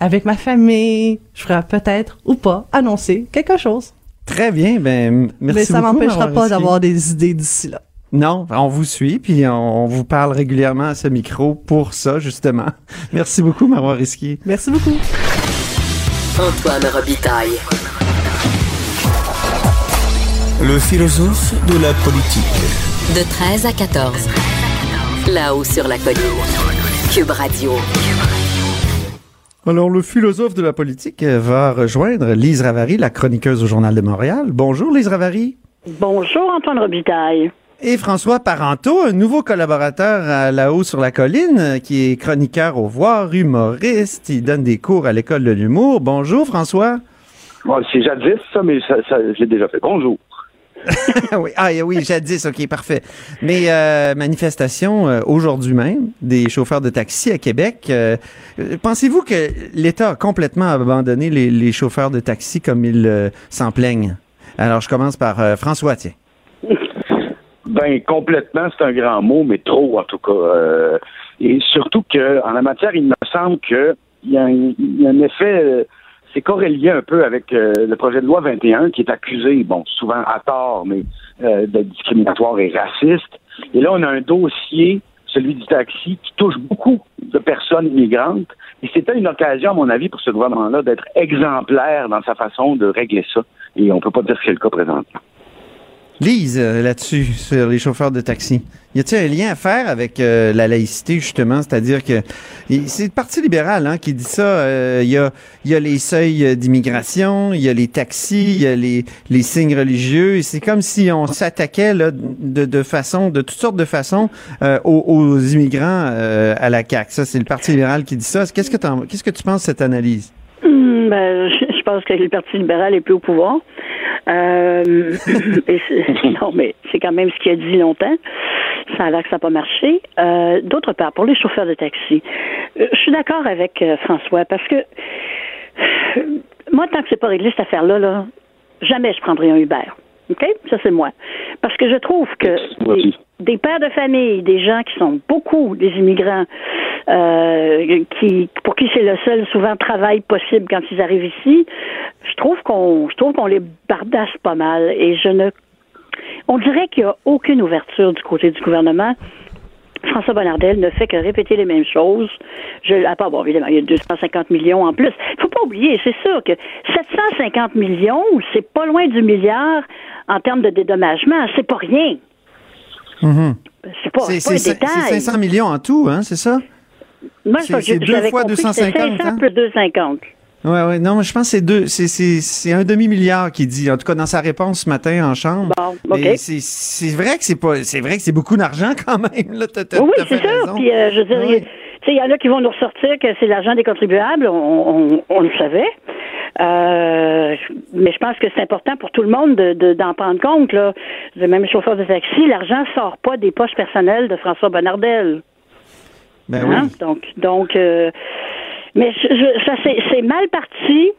avec ma famille, je ferai peut-être ou pas annoncer quelque chose. Très bien, ben merci mais ça m'empêchera pas d'avoir des idées d'ici là. Non, on vous suit, puis on, on vous parle régulièrement à ce micro pour ça, justement. *laughs* Merci beaucoup, Marois Risky. Merci beaucoup. Antoine Robitaille. Le philosophe de la politique. De 13 à 14. Là-haut sur la colline. Cube Radio. Alors, le philosophe de la politique euh, va rejoindre Lise Ravary, la chroniqueuse au Journal de Montréal. Bonjour, Lise Ravary. Bonjour, Antoine Robitaille. Et François Parenteau, un nouveau collaborateur à là-haut sur la colline, euh, qui est chroniqueur au voir, humoriste. Il donne des cours à l'école de l'humour. Bonjour, François. Bon, c'est jadis, ça, mais ça, ça j'ai déjà fait. Bonjour. *laughs* oui, ah, oui, jadis, OK, parfait. Mais euh, manifestation euh, aujourd'hui même des chauffeurs de taxi à Québec. Euh, euh, Pensez-vous que l'État a complètement abandonné les, les chauffeurs de taxi comme ils euh, s'en plaignent? Alors, je commence par François, tiens. Ben, complètement, c'est un grand mot, mais trop, en tout cas. Euh, et surtout que, en la matière, il me semble qu'il y, a un- il y a un effet, euh, c'est corrélé un peu avec euh, le projet de loi 21 qui est accusé, bon, souvent à tort, mais euh, de discriminatoire et raciste. Et là, on a un dossier, celui du taxi, qui touche beaucoup de personnes immigrantes. Et c'était une occasion, à mon avis, pour ce gouvernement-là d'être exemplaire dans sa façon de régler ça. Et on peut pas dire que c'est le cas présentement. Lise, euh, là-dessus, sur les chauffeurs de taxi. Y a-t-il un lien à faire avec euh, la laïcité, justement? C'est-à-dire que c'est le Parti libéral hein, qui dit ça. Euh, Il y, a, y a les seuils d'immigration, il y a les taxis, il y a les, les signes religieux. Et c'est comme si on s'attaquait là, de, de façon, de toutes sortes de façons euh, aux, aux immigrants euh, à la CAQ. Ça, c'est le Parti libéral qui dit ça. Qu'est-ce que, qu'est-ce que tu penses de cette analyse? Hum, ben, je je pense que le Parti libéral est plus au pouvoir. Euh, *laughs* *laughs* non, mais c'est quand même ce qu'il a dit longtemps. Ça a l'air que ça n'a pas marché. Euh, D'autre part, pour les chauffeurs de taxi, euh, je suis d'accord avec euh, François parce que euh, moi, tant que c'est pas réglé cette affaire-là, là, jamais je prendrai un Uber. OK? Ça, c'est moi. Parce que je trouve que des, des pères de famille, des gens qui sont beaucoup des immigrants, euh, qui, pour qui c'est le seul souvent travail possible quand ils arrivent ici, je trouve qu'on, je trouve qu'on les bardasse pas mal. Et je ne, on dirait qu'il n'y a aucune ouverture du côté du gouvernement. François Bonnardel ne fait que répéter les mêmes choses. Je, à part, bon, évidemment, il y a 250 millions en plus. Il faut pas oublier, c'est sûr que 750 millions, c'est pas loin du milliard en termes de dédommagement. C'est pas rien. Mhm. C'est pas, c'est pas un c'est- détail. c'est 500 millions en tout, hein, c'est ça? Moi, c'est- deux fois compris que c'était 250, 500 hein? plus 250. Ouais, ouais. Non, mais je pense que c'est deux, c'est, c'est, c'est un demi-milliard qui dit, en tout cas dans sa réponse ce matin en chambre. Mais c'est, c'est vrai que c'est pas, c'est vrai que c'est beaucoup d'argent quand même, là. T'as, t'as- Oui, t'as c'est fait sûr. raison. Puis, euh, je veux dire, il- y en a qui vont nous ressortir que c'est l'argent des contribuables. On, on- on le savait. Euh, mais je pense que c'est important pour tout le monde de, de- d'en prendre compte. Là. Même les chauffeurs de taxi, l'argent sort pas des poches personnelles de François Bonnardel. Ben Hein? oui. Donc, donc, euh, mais je- je- ça c'est, mal parti.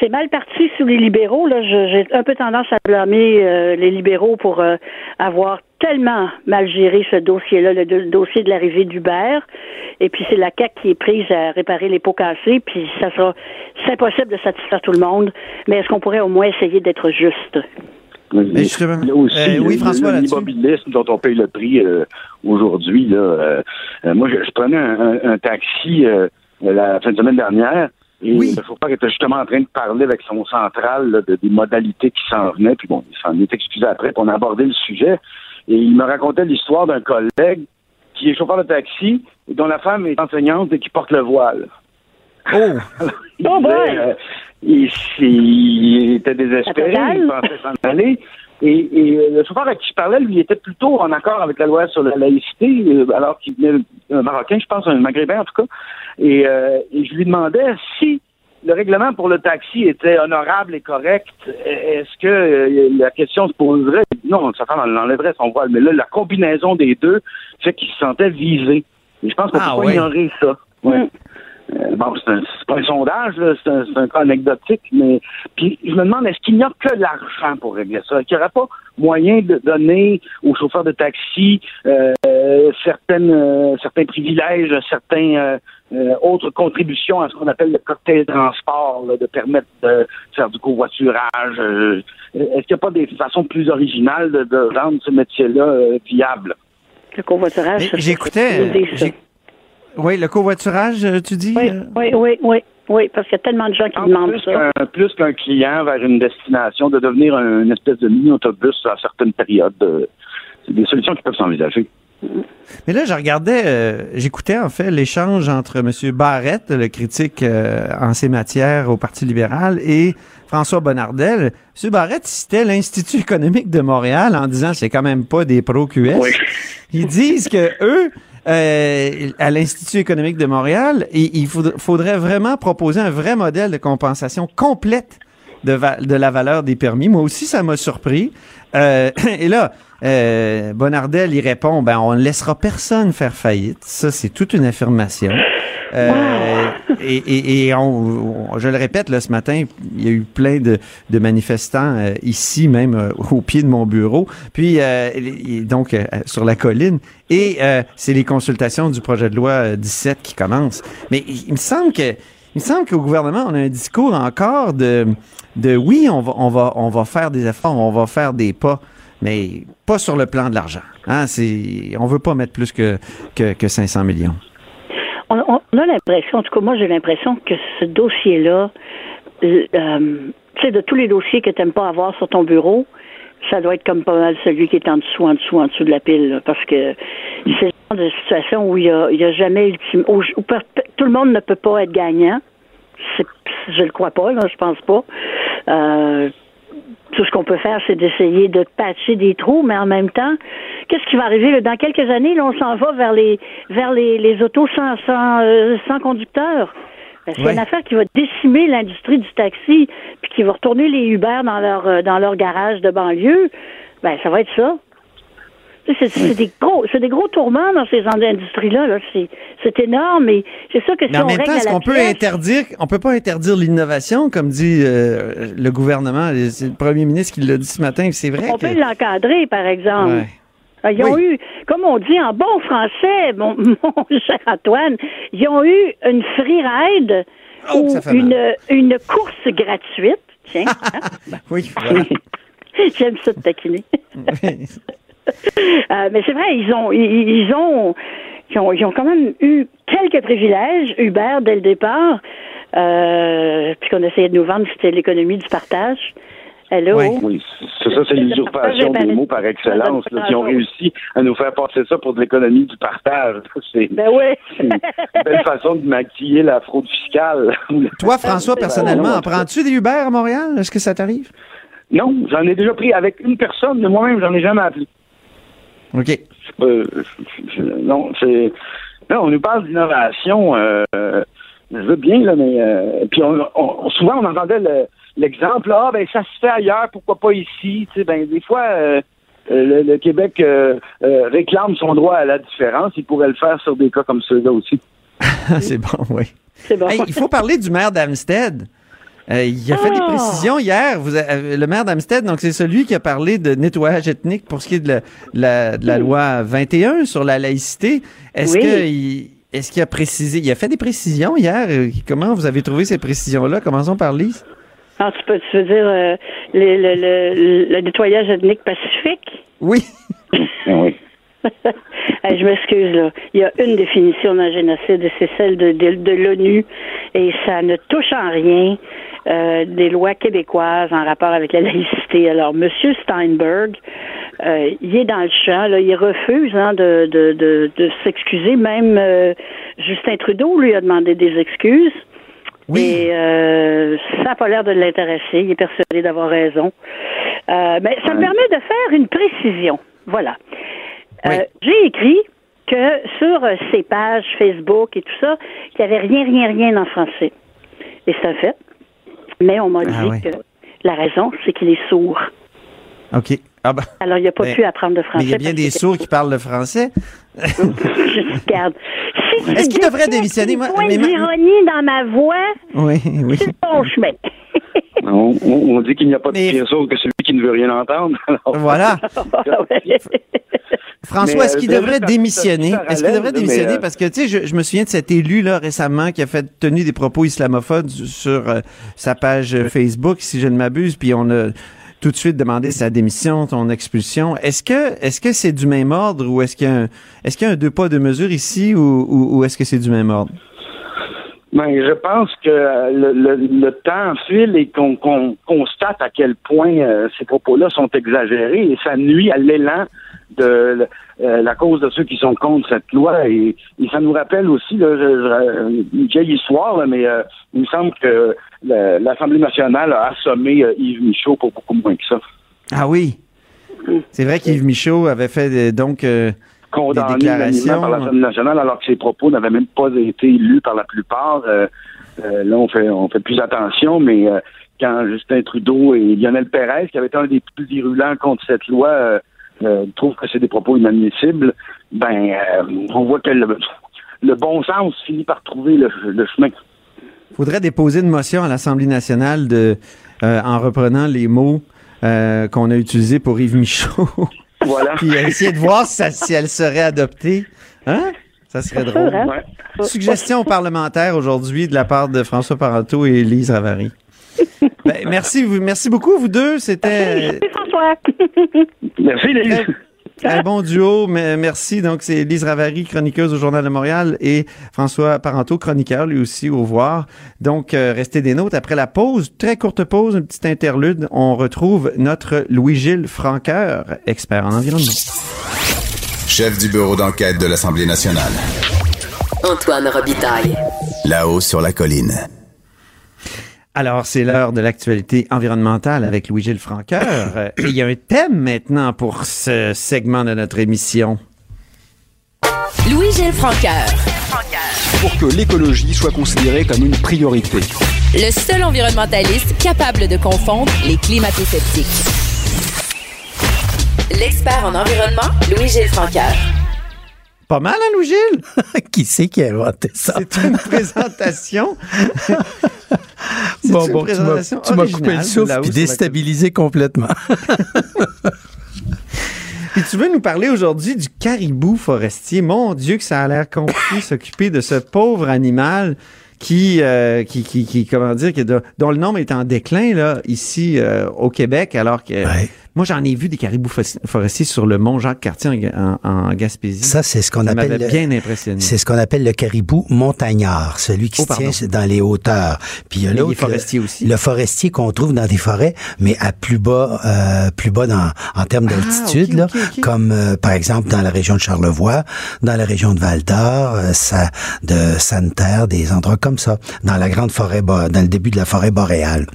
C'est mal parti sous les libéraux. Là, Je- j'ai un peu tendance à blâmer euh, les libéraux pour euh, avoir tellement mal géré ce dossier-là, le, do- dossier de l'arrivée d'Uber. Et puis c'est la CAC qui est prise à réparer les pots cassés. Puis ça sera, c'est impossible de satisfaire tout le monde. Mais est-ce qu'on pourrait au moins essayer d'être juste? Mais justement, il y a aussi euh, oui, François, l'immobilisme dont on paye le prix euh, aujourd'hui. Là, moi, je, je prenais un, un- un taxi euh, la fin de semaine dernière et le chauffeur était justement en train de parler avec son central là, de, des modalités qui s'en venaient. Puis bon, il s'en est excusé après, puis on a abordé le sujet. Et il me racontait l'histoire d'un collègue qui est chauffeur de taxi et dont la femme est enseignante et qui porte le voile. Oh! *laughs* il, disait, euh, il, il était désespéré, il pensait s'en aller. Et, et euh, le chauffeur à qui je parlais, lui, était plutôt en accord avec la loi sur la laïcité, euh, alors qu'il venait un Marocain, je pense, un Maghrébin en tout cas. Et, euh, et je lui demandais si le règlement pour le taxi était honorable et correct, est-ce que euh, la question se poserait? Non, sa femme elle enlèverait son voile, mais là, la combinaison des deux fait qu'il se sentait visé. Et je pense qu'on Ah peut pas ignorer ça. Ouais. Euh, bon, c'est un- c'est pas un sondage, là, c'est un, c'est un cas anecdotique, mais puis je me demande est-ce qu'il n'y a que l'argent pour régler ça? Est-ce qu'il n'y aurait pas moyen de donner aux chauffeurs de taxi euh, certaines euh, certains privilèges, certains euh, euh, autres contributions à ce qu'on appelle le cocktail transport, là, de permettre de faire du covoiturage? euh, est-ce qu'il n'y a pas des façons plus originales de, de rendre ce métier-là euh, viable Le covoiturage. Mais ça, J'écoutais. Oui, le covoiturage, euh, tu dis? Oui, euh? oui, oui, oui, oui, parce qu'il y a tellement de gens qui demandent plus ça. qu'un plus qu'un client vers une destination, de devenir un- une espèce de mini-autobus à certaines périodes. euh, C'est des solutions qui peuvent s'envisager. Mais là, je regardais, euh, j'écoutais en fait l'échange entre M. Barrette, le critique euh, en ces matières au Parti libéral, et François Bonnardel. M. Barrette citait l'Institut économique de Montréal en disant c'est quand même pas des pro-QS. Oui. Ils disent que eux, euh, à l'Institut économique de Montréal, il, il faudra- faudrait vraiment proposer un vrai modèle de compensation complète de la valeur des permis. Moi aussi, ça m'a surpris. Euh, *coughs* et là, euh, Bonardel, il répond, ben, on ne laissera personne faire faillite. Ça, c'est toute une affirmation. Euh, et et, et on, on- je le répète, là, ce matin, il y a eu plein de, de manifestants euh, ici, même euh, au pied de mon bureau. Puis, donc, sur la colline. Et c'est les consultations du projet de loi euh, 17 qui commencent. Mais il, il me semble que il me semble qu'au gouvernement, on a un discours encore de, de oui, on va, on, va, on va faire des efforts, on va faire des pas, mais pas sur le plan de l'argent. Hein, c'est, on veut pas mettre plus que, que, que 500 millions. On, on- a l'impression, en tout cas, moi, j'ai l'impression que ce dossier-là, euh, tu sais, de tous les dossiers que tu n'aimes pas avoir sur ton bureau, ça doit être comme pas mal celui qui est en dessous, en dessous, en dessous de la pile, là, parce que c'est le genre de situation où il y a, a jamais ultime, où, où tout le monde ne peut pas être gagnant. Je le crois pas, là, je pense pas. Euh, tout ce qu'on peut faire, c'est d'essayer de patcher des trous, mais en même temps, qu'est-ce qui va arriver? Là? dans quelques années? Là, on s'en va vers les vers les, les autos sans sans, euh, sans conducteur. Ben, c'est Ouais. une affaire qui va décimer l'industrie du taxi, puis qui va retourner les Uber dans leur euh, dans leur garage de banlieue. Ben, ça va être ça. C'est c'est des gros, c'est des gros tourments dans ces industries-là. Là. C'est, c'est énorme, et c'est ça que si Mais en on même temps, est-ce qu'on peut interdire, on peut pas interdire l'innovation, comme dit euh, le gouvernement, c'est le premier ministre qui l'a dit ce matin, c'est vrai On que... peut l'encadrer, par exemple. Ouais. Euh, Ils ont eu, comme on dit en bon français, *laughs* mon, mon cher Antoine, ils ont eu une free ride Oh, ou une, mal. une course gratuite. Tiens, *laughs* hein? Oui, *laughs* j'aime ça de taquiner. *laughs* Euh, mais c'est vrai, ils ont, ils, ils ont, ils ont, ils ont quand même eu quelques privilèges, Uber, dès le départ, euh, puis qu'on essayait de nous vendre, c'était l'économie du partage. Hello? Oui, c'est ça, c'est l'usurpation des mots par excellence. là. Ils ont réussi à nous faire passer ça pour de l'économie du partage. *laughs* C'est Ben oui. c'est une belle façon de maquiller la fraude fiscale. *laughs* Toi, François, personnellement, en prends-tu des Uber à Montréal? Est-ce que ça t'arrive? Non, j'en ai déjà pris avec une personne, mais moi-même, j'en ai jamais appelé. OK. Euh, non, c'est. On nous parle d'innovation. Euh, je veux bien, là, mais. euh, puis on, on- souvent, on entendait le- l'exemple, ah, ben, ça se fait ailleurs, pourquoi pas ici? Tu sais, ben, des fois. euh, le, le Québec euh, euh, réclame son droit à la différence. Il pourrait le faire sur des cas comme ceux-là aussi. *laughs* c'est bon, oui. C'est bon. Hey, il faut parler du maire d'Amstead. Euh, il a fait des Ah! précisions hier. Vous avez- euh, le maire d'Amstead, donc c'est celui qui a parlé de nettoyage ethnique pour ce qui est de la, la- de la loi 21 sur la laïcité. Est-ce Oui. que il- est-ce qu'il a précisé, il a fait des précisions hier? Euh, Comment vous avez trouvé ces précisions-là? Commençons par Lise. Ah, tu, peux, tu veux dire euh, le, le, le, le nettoyage ethnique pacifique? Oui. *laughs* oui. Hey, je m'excuse, là. Il y a une définition d'un génocide et c'est celle de, de, de l'ONU et ça ne touche en rien euh, des lois québécoises en rapport avec la laïcité. Alors, M. Steinberg, euh, il est dans le champ, là, il refuse hein, de, de, de, de s'excuser. Même euh, Justin Trudeau lui a demandé des excuses. Et euh, ça n'a pas l'air de l'intéresser. Il est persuadé d'avoir raison. Euh, mais ça me permet de faire une précision. Voilà. Euh, J'ai écrit que sur euh, ses pages Facebook et tout ça, qu'il n'y avait rien, rien, rien en français. Et c'est un fait. Mais on m'a Ah dit que la raison, c'est qu'il est sourd. OK. Ah ben, Alors, il n'a pas Ben, pu apprendre de français. mais il y a bien des sourds qui parlent le français. *laughs* Je- *laughs* Regarde, si Est-ce qu'il devrait démissionner? Moi, mais ma- d'ironie dans ma voix, Oui, oui. c'est bon chemin. *laughs* On, on- dit qu'il n'y a pas de pire sourd que celui qui ne veut rien entendre. Alors- Voilà. François, est-ce qu'il euh, devrait juste démissionner? Est-ce qu'il devrait démissionner? euh, Parce que, tu sais, je, je me souviens de cet élu-là récemment qui a fait tenu des propos islamophobes sur euh, sa page Facebook, si je ne m'abuse, puis on a tout de suite demandé sa démission, son expulsion. Est-ce que est-ce que c'est du même ordre ou est-ce qu'il y a un est-ce qu'il y a un deux pas deux mesures ici ou, ou, ou est-ce que c'est du même ordre? Ben, je pense que le, le- le temps file et qu'on constate à quel point euh, ces propos-là sont exagérés et ça nuit à l'élan de euh, la cause de ceux qui sont contre cette loi. Et, et ça nous rappelle aussi là, une vieille histoire, là, mais euh, il me semble que l'Assemblée nationale a assommé euh, Yves Michaud pour beaucoup moins que ça. Ah oui. C'est vrai qu'Yves Michaud avait fait donc des condamné déclarations. unanimement par l'Assemblée nationale alors que ses propos n'avaient même pas été lus par la plupart. Là, on fait on fait plus attention, mais quand Justin Trudeau et Lionel Pérez, qui avait été un des plus virulents contre cette loi, euh, trouvent que c'est des propos inadmissibles, ben euh, on voit que le, le bon sens finit par trouver le, le chemin. faudrait déposer une motion à l'Assemblée nationale de, euh, en reprenant les mots euh, qu'on a utilisés pour Yves Michaud. *laughs* Voilà. Puis essayer de voir si, ça- si elle serait adoptée. Hein? Ça serait drôle. hein? Ouais. Suggestion parlementaire aujourd'hui de la part de François Parenteau et Lise Ravary. Ben, merci, vous, merci beaucoup, vous deux. C'était *laughs* Merci, les un bon duo. Mais merci. Donc, c'est Lise Ravary, chroniqueuse au Journal de Montréal, et François Parenteau, chroniqueur, lui aussi, au voir. Donc, euh, restez des nôtres. Après la pause, très courte pause, une petite interlude, on retrouve notre Louis-Gilles Franqueur, expert en environnement. Chef du bureau d'enquête de l'Assemblée nationale. Antoine Robitaille. Là-haut sur la colline. Alors, c'est l'heure de l'actualité environnementale avec Louis-Gilles Franqueur. *coughs* Et il y a un thème maintenant pour ce segment de notre émission. Louis-Gilles Francaire. Pour que l'écologie soit considérée comme une priorité. Le seul environnementaliste capable de confondre les climato-sceptiques. L'expert en environnement, Louis-Gilles Francaire. Pas mal, hein, Louis-Gilles? *laughs* qui c'est qui a inventé ça? C'est une présentation. *laughs* Bon, une bon, présentation tu m'as coupé le souffle puis déstabilisé complètement. Puis tu veux nous parler aujourd'hui du caribou forestier. Mon Dieu, que ça a l'air compliqué s'occuper de ce pauvre animal qui, euh, qui, qui, qui, comment dire, qui, dont le nombre est en déclin là ici euh, au Québec, alors que moi j'en ai vu des caribous forestiers sur le mont Jacques-Cartier en, en- en Gaspésie. Ça, c'est ce qu'on appelle. le- bien impressionné. C'est ce qu'on appelle le caribou montagnard, celui qui Oh, se tient dans les hauteurs. Puis il y a l'autre, forestier le, aussi. Le forestier qu'on trouve dans des forêts, mais à plus bas, euh, plus bas dans, en termes d'altitude, ok, ok. comme euh, par exemple dans la région de Charlevoix, dans la région de Val d'Or, euh, de Santerre, des endroits comme ça, dans la grande forêt, dans le début de la forêt boréale.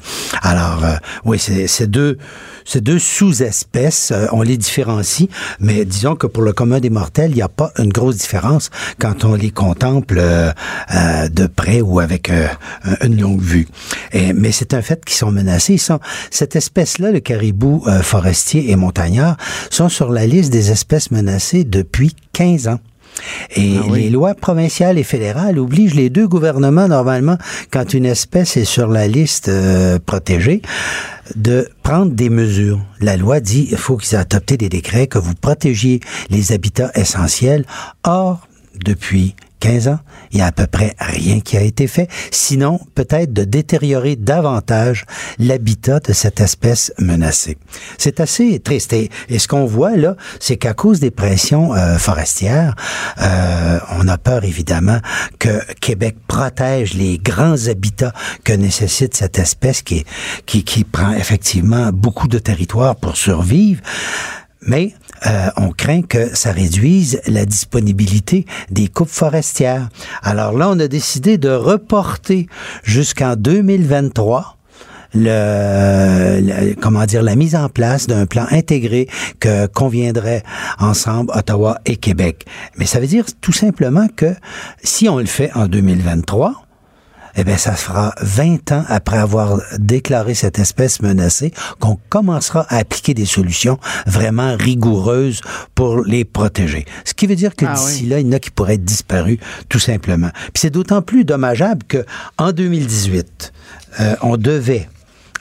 Alors, euh, oui, c'est c'est deux, ces deux sous-espèces, euh, on les différencie, mais disons que pour le commun des mortels, il n'y a pas une grosse différence quand on les contemple euh, euh, de près ou avec un- une longue vue. Mais c'est un fait qu'ils sont menacés. Cette espèce-là, le caribou forestier et montagnard, sont sur la liste des espèces menacées depuis 15 ans. Et les lois provinciales et fédérales obligent les deux gouvernements, normalement, quand une espèce est sur la liste euh, protégée, de prendre des mesures. La loi dit il faut qu'ils aient adopté des décrets que vous protégiez les habitats essentiels. Or, depuis 15 ans, il y a à peu près rien qui a été fait, sinon peut-être de détériorer davantage l'habitat de cette espèce menacée. C'est assez triste. Et, ce qu'on voit là, c'est qu'à cause des pressions euh, forestières, euh, on a peur évidemment que Québec protège les grands habitats que nécessite cette espèce qui, qui, qui prend effectivement beaucoup de territoire pour survivre. Mais euh, on craint que ça réduise la disponibilité des coupes forestières. Alors là, on a décidé de reporter jusqu'en 2023 le, le- comment dire la mise en place d'un plan intégré que conviendrait ensemble Ottawa et Québec. Mais ça veut dire tout simplement que si on le fait en 2023, eh bien, ça fera 20 ans après avoir déclaré cette espèce menacée qu'on commencera à appliquer des solutions vraiment rigoureuses pour les protéger. Ce qui veut dire que Ah d'ici oui. là, il y en a qui pourraient être disparus, tout simplement. Puis c'est d'autant plus dommageable que en 2018, euh, on devait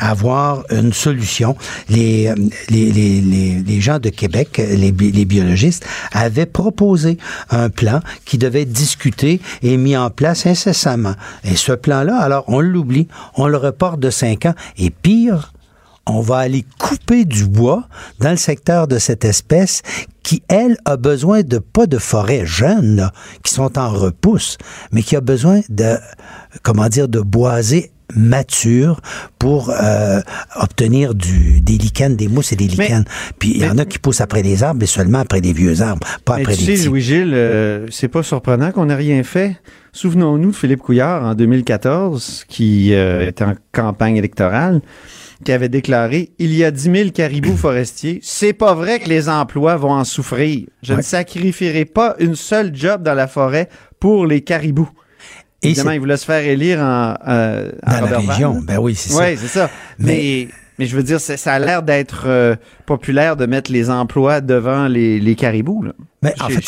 avoir une solution. Les, euh, les, les, les, les gens de Québec, les, les biologistes, avaient proposé un plan qui devait être discuté et mis en place incessamment. Et ce plan-là, alors, on l'oublie, on le reporte de cinq ans. Et pire, on va aller couper du bois dans le secteur de cette espèce qui, elle, a besoin de pas de forêts jeunes, qui sont en repousse, mais qui a besoin de, comment dire, de boisés matures pour euh, obtenir du, des lichens, des mousses et des lichens. Puis il y en a qui poussent après les arbres, mais seulement après les vieux arbres, pas Mais après tu les sais, petits. Louis-Gilles, euh, c'est pas surprenant qu'on n'ait rien fait. Souvenons-nous de Philippe Couillard en 2014, qui euh, était en campagne électorale, qui avait déclaré Il y a 10 000 caribous *clears throat* forestiers. C'est pas vrai que les emplois vont en souffrir. Je ne sacrifierai pas une seule job dans la forêt pour les caribous. Évidemment, il voulait se faire élire en, euh, à Dans la Roberval. région, ben oui, c'est ça. Oui, c'est ça. Mais- Mais, mais je veux dire, ça a l'air d'être euh, populaire de mettre les emplois devant les, les caribous, là, Mais chez, en fait,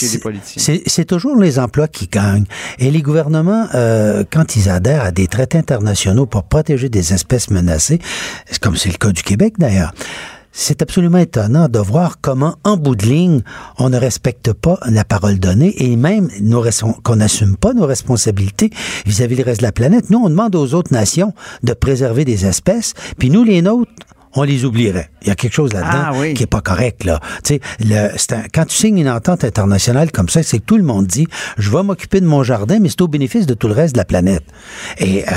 c'est- toujours les emplois qui gagnent. Et les gouvernements, euh, quand ils adhèrent à des traités internationaux pour protéger des espèces menacées, comme c'est le cas du Québec d'ailleurs, c'est absolument étonnant de voir comment, en bout de ligne, on ne respecte pas la parole donnée et même qu'on n'assume pas nos responsabilités vis-à-vis du reste de la planète. Nous, on demande aux autres nations de préserver des espèces, puis nous, les nôtres, on les oublierait. Il y a quelque chose là-dedans Ah oui. qui est pas correct là. Tu sais, le- un- quand tu signes une entente internationale comme ça, c'est que tout le monde dit, je vais m'occuper de mon jardin, mais c'est au bénéfice de tout le reste de la planète. Et euh,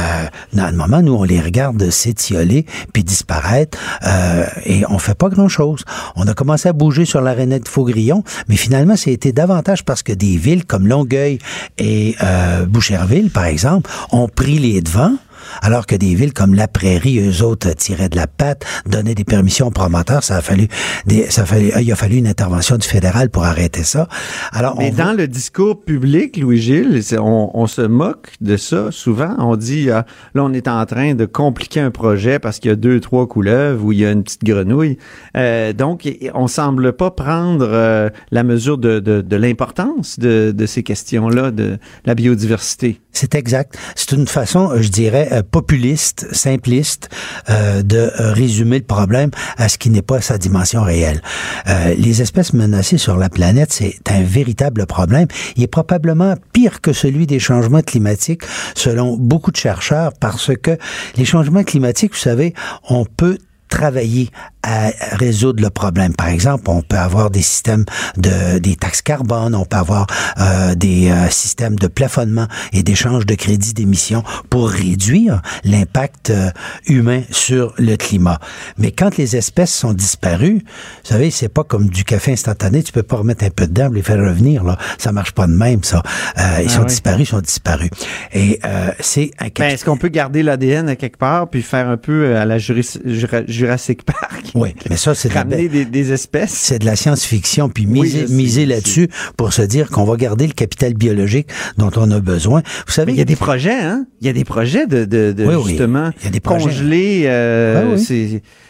dans le moment, nous, on les regarde s'étioler puis disparaître, euh, et on fait pas grand-chose. On a commencé à bouger sur l'arénée de Faugrillon, mais finalement, ça a été davantage parce que des villes comme Longueuil et euh, Boucherville, par exemple, ont pris les devants. Alors que des villes comme La Prairie, eux autres tiraient de la patte, donnaient des permissions aux promoteurs, ça a fallu, des, ça a fallu, il a fallu une intervention du fédéral pour arrêter ça. Alors, Mais on dans le discours public, Louis-Gilles, on, on se moque de ça souvent. On dit, ah, là, on est en train de compliquer un projet parce qu'il y a deux, trois couleuvres ou il y a une petite grenouille. Euh, donc, on semble pas prendre euh, la mesure de, de, de l'importance de, de ces questions-là, de la biodiversité. C'est exact. C'est une façon, euh, je dirais, euh, populiste, simpliste, euh, de euh, résumer le problème à ce qui n'est pas sa dimension réelle. Euh, les espèces menacées sur la planète, c'est un véritable problème. Il est probablement pire que celui des changements climatiques, selon beaucoup de chercheurs, parce que les changements climatiques, vous savez, on peut travailler à résoudre le problème. Par exemple, on peut avoir des systèmes de des taxes carbone, on peut avoir euh, des euh, systèmes de plafonnement et d'échange de crédits d'émission pour réduire l'impact euh, humain sur le climat. Mais quand les espèces sont disparues, vous savez, c'est pas comme du café instantané, tu peux pas remettre un peu d'herbe et les faire revenir là, ça marche pas de même ça. Euh, ils Ah sont oui. disparus, ils sont disparus. Et euh, c'est un Ben, Est-ce qu'on peut garder l'ADN à quelque part puis faire un peu euh, à la Jurassic Park? Oui, mais ça, c'est de la Ramener des, des espèces. C'est de la science-fiction, puis miser, là-dessus pour se dire qu'on va garder le capital biologique dont on a besoin. Vous savez, Il y a des projets, hein? Il y a des projets de, de, de Oui, justement Il y a des projets. congeler euh,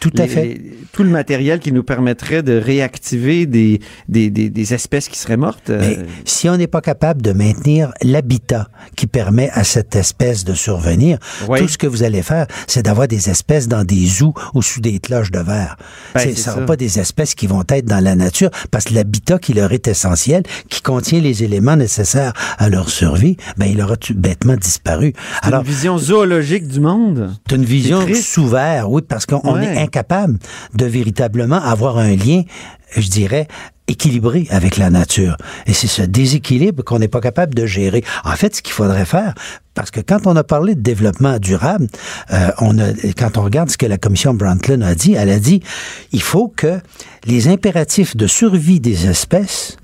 Tout à les- fait. les- tout le matériel qui nous permettrait de réactiver des, des, des, des espèces qui seraient mortes. euh, Mais si on n'est pas capable de maintenir l'habitat qui permet à cette espèce de survenir, tout ce que vous allez faire, c'est d'avoir des espèces dans des zoos ou sous des cloches de verre. Ben, Ce c'est ça. pas des espèces qui vont être dans la nature parce que l'habitat qui leur est essentiel, qui contient les éléments nécessaires à leur survie, ben, il aura bêtement disparu. c'est une vision zoologique du monde. C'est une vision sous verre, oui, parce qu'on Ouais. est incapable de véritablement avoir un lien, je dirais, équilibré avec la nature. Et c'est ce déséquilibre qu'on n'est pas capable de gérer. En fait, ce qu'il faudrait faire, parce que quand on a parlé de développement durable, euh, on a, quand on regarde ce que la commission Brundtland a dit, elle a dit, il faut que les impératifs de survie des espèces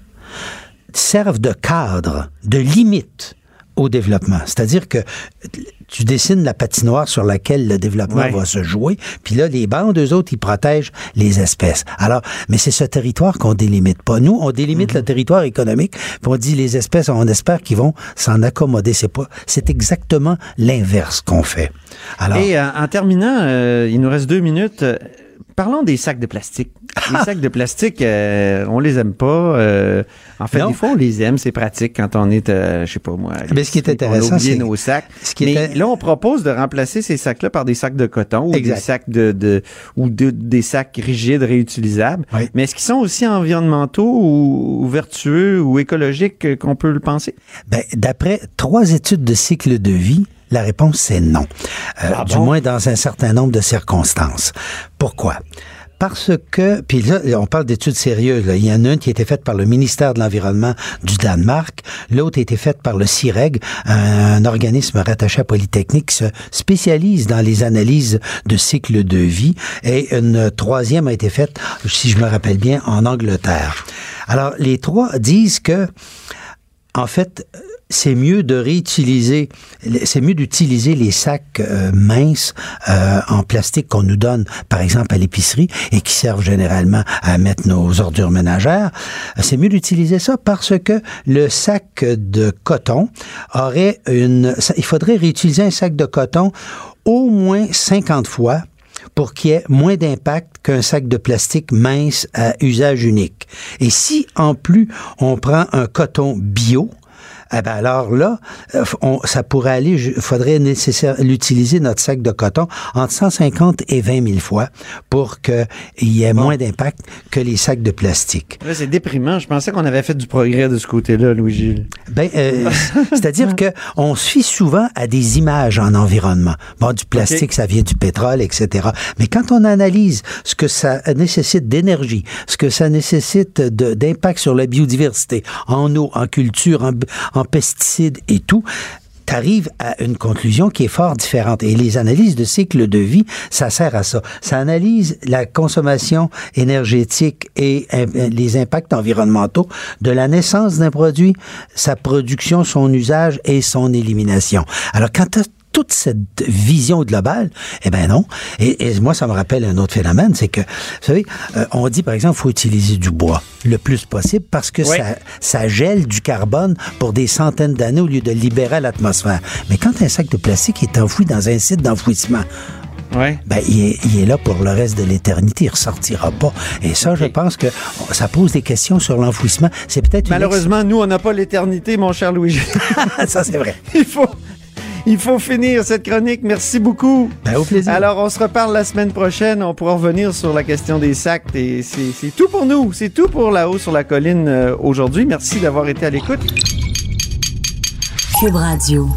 servent de cadre, de limite au développement. C'est-à-dire que tu dessines la patinoire sur laquelle le développement Ouais. va se jouer, puis là, les bandes, eux autres, ils protègent les espèces. Alors, mais c'est ce territoire qu'on délimite pas. Nous, on délimite le territoire économique, puis on dit les espèces, on espère qu'ils vont s'en accommoder. C'est pas, c'est exactement l'inverse qu'on fait. Alors, Et euh, en terminant, euh, il nous reste deux minutes. Parlons des sacs de plastique. *laughs* Les sacs de plastique, euh, on les aime pas. euh, en fait, Non. des fois, on les aime. C'est pratique quand on est, euh, je sais pas moi. Mais ce qui est intéressant, c'est- nos sacs. ce qui Mais était- là, on propose de remplacer ces sacs-là par des sacs de coton ou Exact. des sacs de, de- ou de- des sacs rigides réutilisables. Oui. Mais est-ce qu'ils sont aussi environnementaux ou, ou vertueux ou écologiques qu'on peut le penser? Ben, d'après trois études de cycle de vie, la réponse c'est non. Euh, Ah du moins dans un certain nombre de circonstances. Pourquoi? Parce que, puis là, on parle d'études sérieuses. là. Il y en a une qui a été faite par le ministère de l'Environnement du Danemark, l'autre a été faite par le CIREG, un, organisme rattaché à Polytechnique qui se spécialise dans les analyses de cycle de vie, et une troisième a été faite, si je me rappelle bien, en Angleterre. Alors, les trois disent que en fait, c'est mieux de réutiliser, c'est mieux d'utiliser les sacs euh, minces euh, en plastique qu'on nous donne, par exemple à l'épicerie, et qui servent généralement à mettre nos ordures ménagères. C'est mieux d'utiliser ça parce que le sac de coton aurait une, il faudrait réutiliser un sac de coton au moins 50 fois pour qu'il y ait moins d'impact qu'un sac de plastique mince à usage unique. Et si en plus on prend un coton bio, eh ben alors là, euh, on- ça pourrait aller, il faudrait nécessaire l'utiliser notre sac de coton entre 150 et 20 000 fois pour qu'il y ait moins d'impact que les sacs de plastique. Là, c'est déprimant. Je pensais qu'on avait fait du progrès de ce côté-là, Louis-Gilles. Ben, euh, *laughs* c'est-à-dire que on se fie souvent à des images en environnement. Bon, du plastique, ça vient du pétrole, etc. Mais quand on analyse ce que ça nécessite d'énergie, ce que ça nécessite de- d'impact sur la biodiversité, en eau, en culture, en, en pesticides et tout, t'arrives à une conclusion qui est fort différente. Et les analyses de cycle de vie, ça sert à ça. Ça analyse la consommation énergétique et les impacts environnementaux de la naissance d'un produit, sa production, son usage et son élimination. Alors, quand toute cette vision globale, eh ben non. Et, et moi, ça me rappelle un autre phénomène, c'est que, vous savez, euh, on dit par exemple, faut utiliser du bois le plus possible parce que Oui. ça, ça gèle du carbone pour des centaines d'années au lieu de libérer l'atmosphère. Mais quand un sac de plastique est enfoui dans un site d'enfouissement, Ouais. ben, il, est, il est là pour le reste de l'éternité, il ressortira pas. Et ça, je pense que ça pose des questions sur l'enfouissement. C'est peut-être une Malheureusement, nous, on n'a pas l'éternité, mon cher Louis. *laughs* ça c'est vrai. il faut, il faut finir cette chronique. Merci beaucoup. Ben, au plaisir. Alors, on se reparle la semaine prochaine. On pourra revenir sur la question des sacs. Et c'est c'est tout pour nous. C'est tout pour là-haut sur la colline euh, aujourd'hui. Merci d'avoir été à l'écoute. Cube Radio.